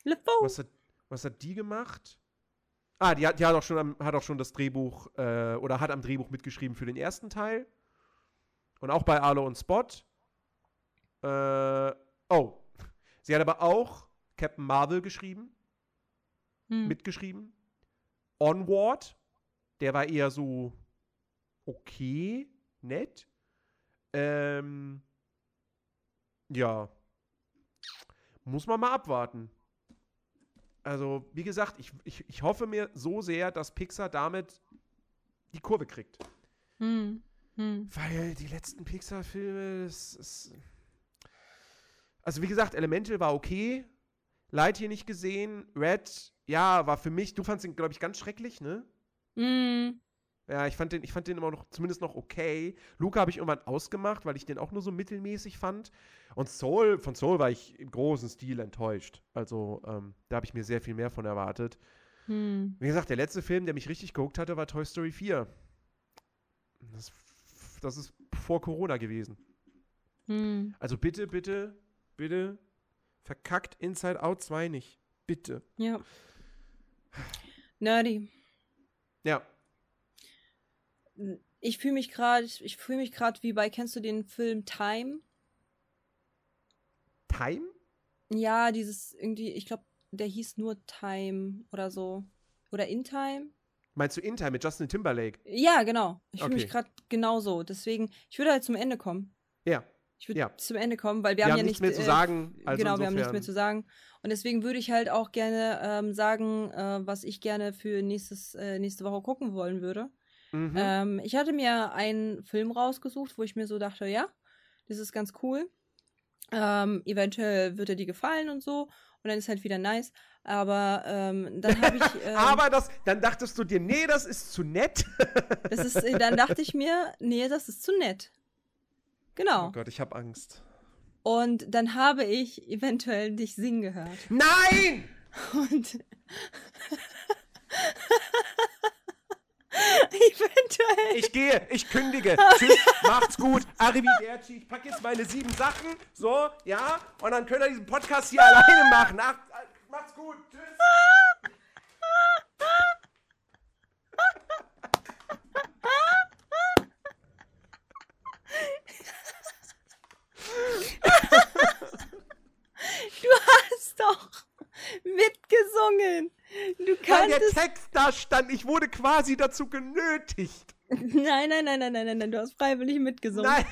LeFou. Was hat, was hat die gemacht? Ah, die hat, die hat, auch schon am, hat auch schon das Drehbuch äh, oder hat am Drehbuch mitgeschrieben für den ersten Teil. Und auch bei Arlo und Spot. Äh, oh. Sie hat aber auch Captain Marvel geschrieben, Hm. mitgeschrieben. Onward. Der war eher so okay, nett. Ähm, ja. Muss man mal abwarten. Also, wie gesagt, ich, ich, ich hoffe mir so sehr, dass Pixar damit die Kurve kriegt. Hm. Hm. Weil die letzten Pixar-Filme, das ist. Also, wie gesagt, Elemental war okay. Light hier nicht gesehen. Red, ja, war für mich, du fandst ihn, glaube ich, ganz schrecklich, ne? Hm. Ja, ich fand den, ich fand den immer noch, zumindest noch okay. Luca habe ich irgendwann ausgemacht, weil ich den auch nur so mittelmäßig fand. Und Soul, von Soul war ich im großen Stil enttäuscht. Also, ähm, da habe ich mir sehr viel mehr von erwartet. Hm. Wie gesagt, der letzte Film, der mich richtig geguckt hatte, war Toy Story 4. Das, das ist vor Corona gewesen. Hm. Also bitte, bitte, bitte, verkackt Inside Out 2 nicht. Bitte. Ja. Nerdy. Ja. Ich fühle mich gerade, ich fühle mich gerade wie bei, kennst du den Film Time? Time? Ja, dieses irgendwie, ich glaube, der hieß nur Time oder so. Oder In Time? Meinst du In Time mit Justin Timberlake? Ja, genau. Ich fühle mich Okay. gerade genauso. Deswegen, ich würde halt zum Ende kommen. Ja. Ich würde Ja. zum Ende kommen, weil wir, Wir, haben haben ja nichts nicht mehr zu äh, sagen. Also genau, wir haben nichts insofern- mehr zu sagen. Und deswegen würde ich halt auch gerne ähm, sagen, äh, was ich gerne für nächstes, äh, nächste Woche gucken wollen würde. Mhm. Ähm, ich hatte mir einen Film rausgesucht, wo ich mir so dachte, ja, das ist ganz cool. Ähm, eventuell wird er dir gefallen und so. Und dann ist halt wieder nice. Aber ähm, dann habe ich. Ähm, Aber das, dann dachtest du dir, nee, das ist zu nett. das ist, äh, dann dachte ich mir, nee, das ist zu nett. Genau. Oh Gott, ich habe Angst. Und dann habe ich eventuell dich singen gehört. Nein! Und eventuell. Ich gehe, ich kündige. Tschüss, macht's gut. Arrivederci. Ich packe jetzt meine sieben Sachen. So, ja. Und dann könnt ihr diesen Podcast hier alleine machen. Ach, macht's gut. Tschüss. Du hast doch mitgesungen. Du Weil der. Text da stand, ich wurde quasi dazu genötigt. Nein, nein, nein, nein, nein, nein, nein, du hast freiwillig mitgesungen. Nein.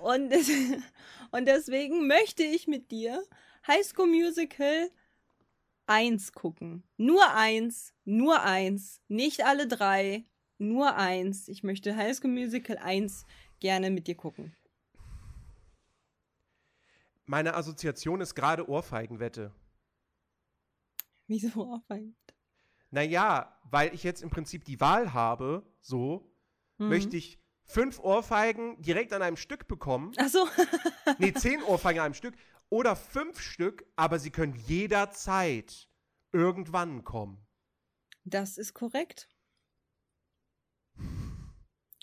Und, und deswegen möchte ich mit dir High School Musical 1 gucken. Nur eins, nur eins, nicht alle drei, nur eins. Ich möchte High School Musical 1 gerne mit dir gucken. Meine Assoziation ist gerade Ohrfeigenwette. Wieso aufhängt? Naja, weil ich jetzt im Prinzip die Wahl habe, so, Mhm. möchte ich fünf Ohrfeigen direkt an einem Stück bekommen. Ach so. Nee, zehn Ohrfeigen an einem Stück. Oder fünf Stück, aber sie können jederzeit irgendwann kommen. Das ist korrekt.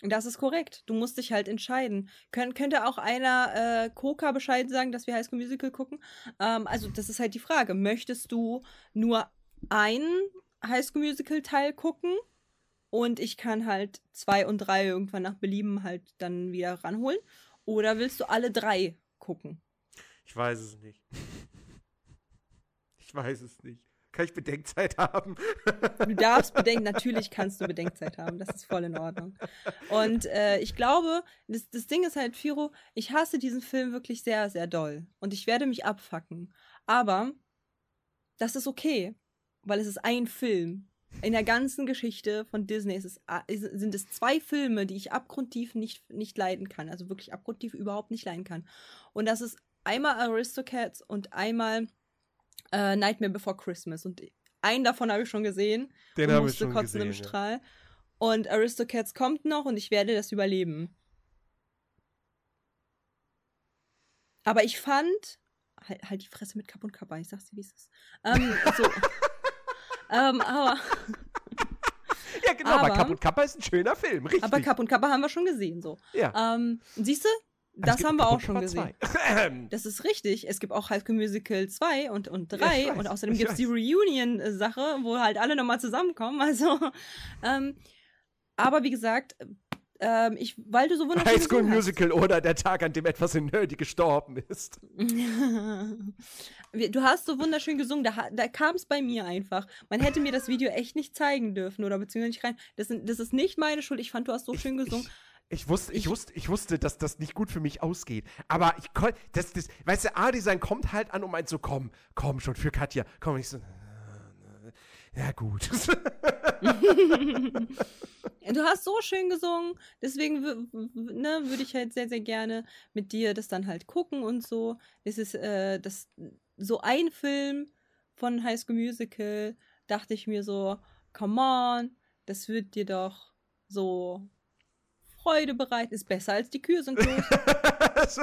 Das ist korrekt. Du musst dich halt entscheiden. Kön könnte auch einer äh, Coca Bescheid sagen, dass wir High School Musical gucken? Ähm, also, das ist halt die Frage. Möchtest du nur einen High School Musical Teil gucken? Und ich kann halt zwei und drei irgendwann nach Belieben halt dann wieder ranholen? Oder willst du alle drei gucken? Ich weiß es nicht. Ich weiß es nicht. Kann ich Bedenkzeit haben? Du darfst bedenken, natürlich kannst du Bedenkzeit haben. Das ist voll in Ordnung. Und äh, ich glaube, das, das Ding ist halt, Firo, ich hasse diesen Film wirklich sehr, sehr doll. Und ich werde mich abfacken. Aber das ist okay, weil es ist ein Film. In der ganzen Geschichte von Disney es, sind es zwei Filme, die ich abgrundtief nicht, nicht leiden kann. Also wirklich abgrundtief überhaupt nicht leiden kann. Und das ist einmal Aristocats und einmal äh, Nightmare Before Christmas. Und einen davon habe ich schon gesehen Den habe ich schon kotzen im gesehen. Ja. Strahl. Und Aristocats kommt noch und ich werde das überleben. Aber ich fand. Halt, halt die Fresse mit Kapp und Kappa, ich sag's dir, wie es ist. Ähm, so. ähm, aber. ja, genau, aber, Kapp und Kappa ist ein schöner Film, richtig. Aber Kapp und Kappa haben wir schon gesehen, so. Ja. Ähm, siehst du? Das haben wir auch schon gesehen. das ist richtig. Es gibt auch High School Musical 2 und, und 3 ja, und außerdem gibt es die Reunion-Sache, wo halt alle nochmal zusammenkommen. Also, ähm, aber wie gesagt, ähm, ich, weil du so wunderschön High School Musical hast. oder der Tag, an dem etwas in Nerdy gestorben ist. du hast so wunderschön gesungen, da, da kam es bei mir einfach. Man hätte mir das Video echt nicht zeigen dürfen oder beziehungsweise nicht rein. Das, das ist nicht meine Schuld. Ich fand, du hast so ich, schön gesungen. Ich, ich wusste, ich, wusste, ich wusste, dass das nicht gut für mich ausgeht. Aber ich konnte, das, das, weißt du, A-Design kommt halt an und meint so, komm, komm schon für Katja. Komm, und ich so, ja gut. du hast so schön gesungen, deswegen ne, würde ich halt sehr, sehr gerne mit dir das dann halt gucken und so. Das ist äh, das, so ein Film von High School Musical, dachte ich mir so, come on, das wird dir doch so Freude bereiten. Ist besser als die Kühe sind los.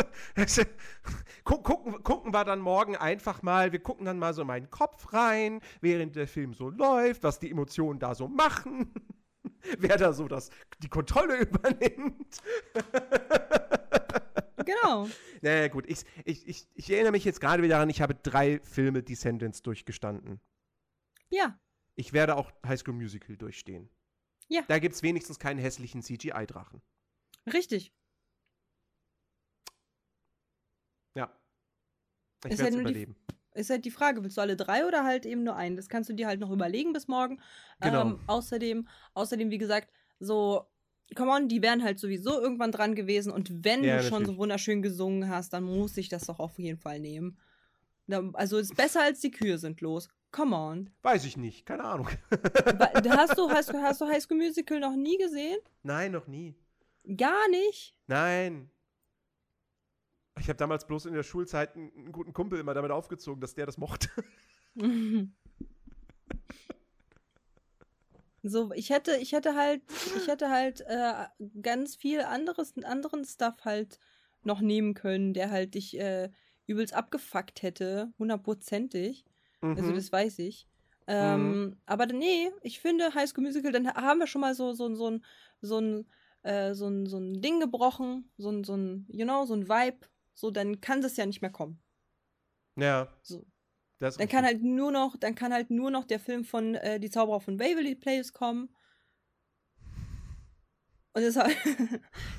gucken, gucken wir dann morgen einfach mal, wir gucken dann mal so in meinen Kopf rein, während der Film so läuft, was die Emotionen da so machen. Wer da so das, die Kontrolle übernimmt. genau. Naja, gut. Ich, ich, ich, ich erinnere mich jetzt gerade wieder daran, ich habe drei Filme Descendants durchgestanden. Ja. Ich werde auch High School Musical durchstehen. Ja. Da gibt es wenigstens keinen hässlichen CGI-Drachen. Richtig. Ja. Ich werde halt es überleben. Die, ist halt die Frage, willst du alle drei oder halt eben nur einen? Das kannst du dir halt noch überlegen bis morgen. Genau. Ähm, außerdem, außerdem, wie gesagt, so, come on, die wären halt sowieso irgendwann dran gewesen. Und wenn ja, du schon so wunderschön gesungen hast, dann muss ich das doch auf jeden Fall nehmen. Also ist besser als die Kühe sind los. Come on. Weiß ich nicht, keine Ahnung. hast, du, hast, hast du High School Musical noch nie gesehen? Nein, noch nie. Gar nicht? Nein. Ich habe damals bloß in der Schulzeit einen, einen, guten Kumpel immer damit aufgezogen, dass der das mochte. so, ich hätte, ich hätte halt, ich hätte halt äh, ganz viel anderes, anderen Stuff halt noch nehmen können, der halt dich äh, übelst abgefuckt hätte, hundertprozentig. Also mhm. Also das weiß ich. Ähm, mhm. Aber nee, ich finde High School Musical, dann haben wir schon mal so, so, so, ein, so, ein, äh, so, ein, so ein Ding gebrochen, so ein, so ein, you know, so ein Vibe. So, dann kann das ja nicht mehr kommen. Ja. So. dann kann halt nur noch, dann kann halt nur noch der Film von äh, Die Zauberer von Waverly Place kommen. Und das,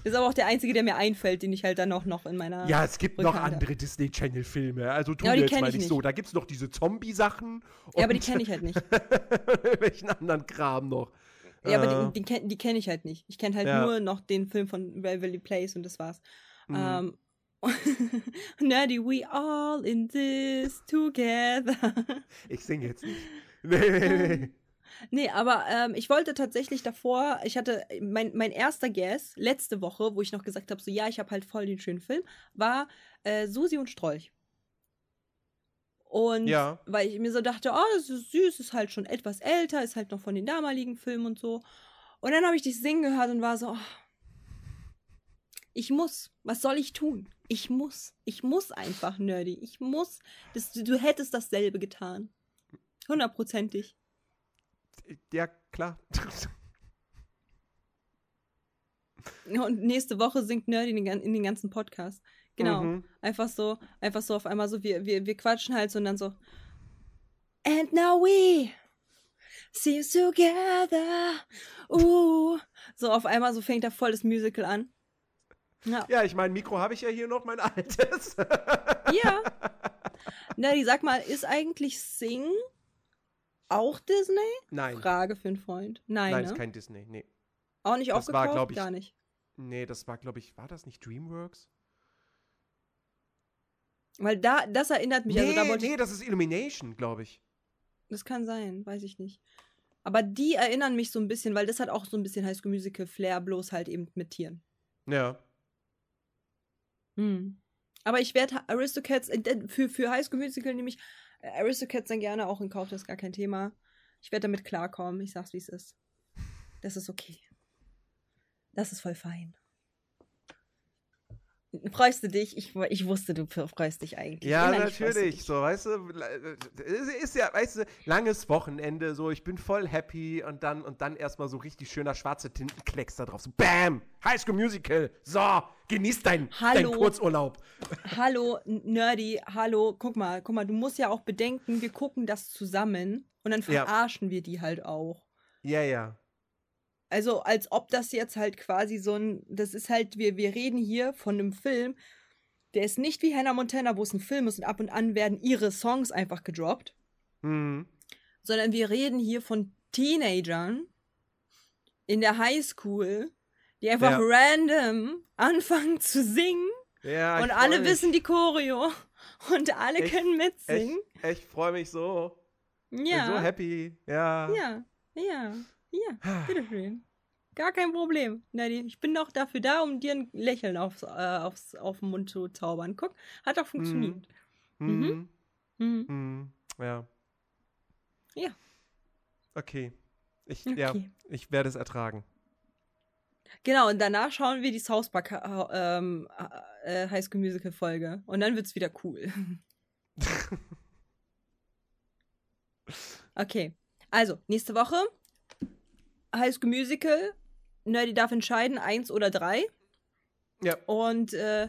ist aber auch der einzige, der mir einfällt, den ich halt dann auch noch in meiner. Ja, es gibt Rückhand noch andere Disney Channel-Filme. Also tu ja, jetzt mal nicht, so. Da gibt es noch diese Zombie-Sachen. Ja, aber die kenne ich halt nicht. Welchen anderen Kram noch? Ja, aber äh. die, die, die kenne ich halt nicht. Ich kenne halt ja. nur noch den Film von Waverly Place und das war's. Mhm. Ähm, Nerdy, we all in this together. ich singe jetzt nicht. Nee, nee, nee. Nee, aber ähm, ich wollte tatsächlich davor, ich hatte mein, mein erster Guess letzte Woche, wo ich noch gesagt habe, so ja, ich habe halt voll den schönen Film, war äh, Susi und Strolch. Und ja. weil ich mir so dachte, oh, das ist süß, ist halt schon etwas älter, ist halt noch von den damaligen Filmen und so. Und dann habe ich dich singen gehört und war so, oh, ich muss, was soll ich tun? Ich muss, ich muss einfach, Nerdy, ich muss. Das, du hättest dasselbe getan. Hundertprozentig. Ja, klar. Und nächste Woche singt Nerdy in den, in den ganzen Podcast. Genau. Mhm. Einfach so, einfach so auf einmal so, wir, wir, wir quatschen halt so und dann so. And now we seem together. Uh. So auf einmal so fängt da voll das Musical an. Ja, ja ich mein Mikro habe ich ja hier noch, mein altes. ja. Nerdy, sag mal, ist eigentlich Sing auch Disney? Nein. Frage für einen Freund. Nein, Nein, ne? ist kein Disney, nee. Auch nicht das aufgekauft? War, ich, Gar nicht. Nee, das war, glaube ich, war das nicht DreamWorks? Weil da, das erinnert mich. Nee, also da wollte nee, das ist Illumination, glaube ich. Das kann sein, weiß ich nicht. Aber die erinnern mich so ein bisschen, weil das hat auch so ein bisschen High School Musical Flair, bloß halt eben mit Tieren. Ja. Hm. Aber ich werde Aristocats, äh, für, für High School Musical nämlich Aristocats dann gerne auch in Kauf, das ist gar kein Thema. Ich werde damit klarkommen. Ich sag's, wie es ist. Das ist okay. Das ist voll fein. Freust du dich? Ich, ich wusste, du freust dich eigentlich. Ja, natürlich. So, weißt du, ist ja, weißt du, langes Wochenende, so, ich bin voll happy und dann und dann erstmal so richtig schöner schwarzer Tintenklecks da drauf. So, bam! High School Musical. So, genieß dein, dein Kurzurlaub. Hallo, Nerdy, hallo, guck mal, guck mal, du musst ja auch bedenken, wir gucken das zusammen und dann verarschen ja. wir die halt auch. Ja, ja. Also als ob das jetzt halt quasi so ein, das ist halt, wir, wir reden hier von einem Film, der ist nicht wie Hannah Montana, wo es ein Film ist und ab und an werden ihre Songs einfach gedroppt. Mhm. Sondern wir reden hier von Teenagern in der Highschool, die einfach ja. random anfangen zu singen. Ja, und alle mich. wissen die Choreo. Und alle ich, können mitsingen. Ich, ich freue mich so. Ja. Bin so happy. Ja. Ja, ja. Ja, bitteschön. Gar kein Problem, Nadine. Ich bin doch dafür da, um dir ein Lächeln aufs, äh, aufs, auf den Mund zu zaubern. Guck, hat doch funktioniert. Mhm. Mhm. Mhm. mhm. Ja. Ja. Okay. Ich, okay. Ja, ich werde es ertragen. Genau, und danach schauen wir die South Park ähm, äh, High School Musical Folge. Und dann wird es wieder cool. okay. Also, nächste Woche High School Musical. Nerdy darf entscheiden, eins oder drei. Ja. Und äh,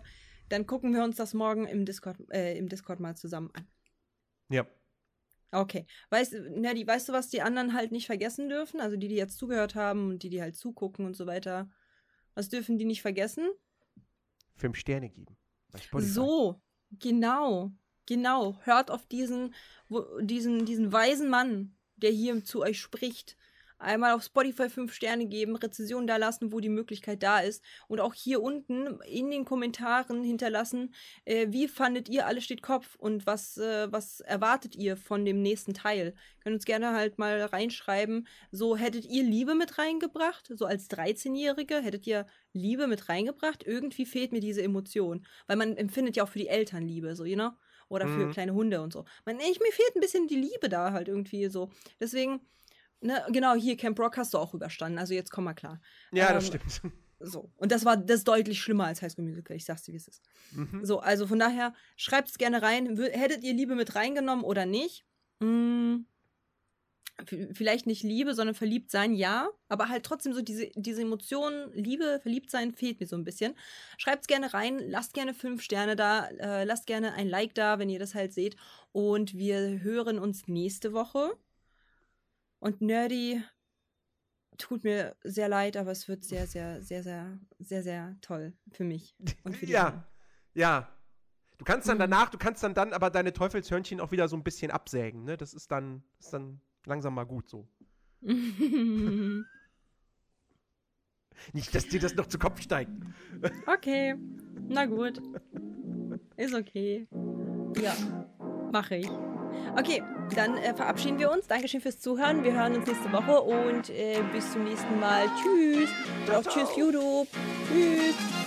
dann gucken wir uns das morgen im Discord, äh, im Discord mal zusammen an. Ja. Okay. Weißt, Nerdy, weißt du, was die anderen halt nicht vergessen dürfen? Also die, die jetzt zugehört haben und die, die halt zugucken und so weiter. Was dürfen die nicht vergessen? Fünf Sterne geben. So, genau. Genau. Hört auf diesen, diesen, diesen weisen Mann, der hier zu euch spricht einmal auf Spotify fünf Sterne geben, Rezensionen da lassen, wo die Möglichkeit da ist. Und auch hier unten in den Kommentaren hinterlassen, äh, wie fandet ihr Alles steht Kopf und was, äh, was erwartet ihr von dem nächsten Teil? Könnt uns gerne halt mal reinschreiben. So, hättet ihr Liebe mit reingebracht? So als 13-Jährige, hättet ihr Liebe mit reingebracht? Irgendwie fehlt mir diese Emotion. Weil man empfindet ja auch für die Eltern Liebe, so, you know? Oder für mhm. kleine Hunde und so. Man, ich, mir fehlt ein bisschen die Liebe da halt irgendwie so. Deswegen Ne, genau, hier Camp Rock hast du auch überstanden. Also jetzt komm mal klar. Ja, ähm, das stimmt. So. Und das war das ist deutlich schlimmer als High School Musical. Ich sag's dir, wie es ist. Mhm. So, also von daher, schreibt es gerne rein. Hättet ihr Liebe mit reingenommen oder nicht? Hm, vielleicht nicht Liebe, sondern verliebt sein, ja. Aber halt trotzdem so diese, diese Emotionen, Liebe, verliebt sein, fehlt mir so ein bisschen. Schreibt es gerne rein, lasst gerne fünf Sterne da, äh, lasst gerne ein Like da, wenn ihr das halt seht. Und wir hören uns nächste Woche. Und Nerdy tut mir sehr leid, aber es wird sehr, sehr, sehr, sehr, sehr, sehr toll für mich und für die Ja, Welt. ja. Du kannst dann mhm. danach, du kannst dann dann aber deine Teufelshörnchen auch wieder so ein bisschen absägen, ne? Das ist dann, ist dann langsam mal gut so. Nicht, dass dir das noch zu Kopf steigt. Okay, na gut. Ist okay. Ja, mache ich. Okay, dann äh, verabschieden wir uns. Dankeschön fürs Zuhören. Wir hören uns nächste Woche und äh, bis zum nächsten Mal. Tschüss. Auch tschüss, YouTube. Tschüss.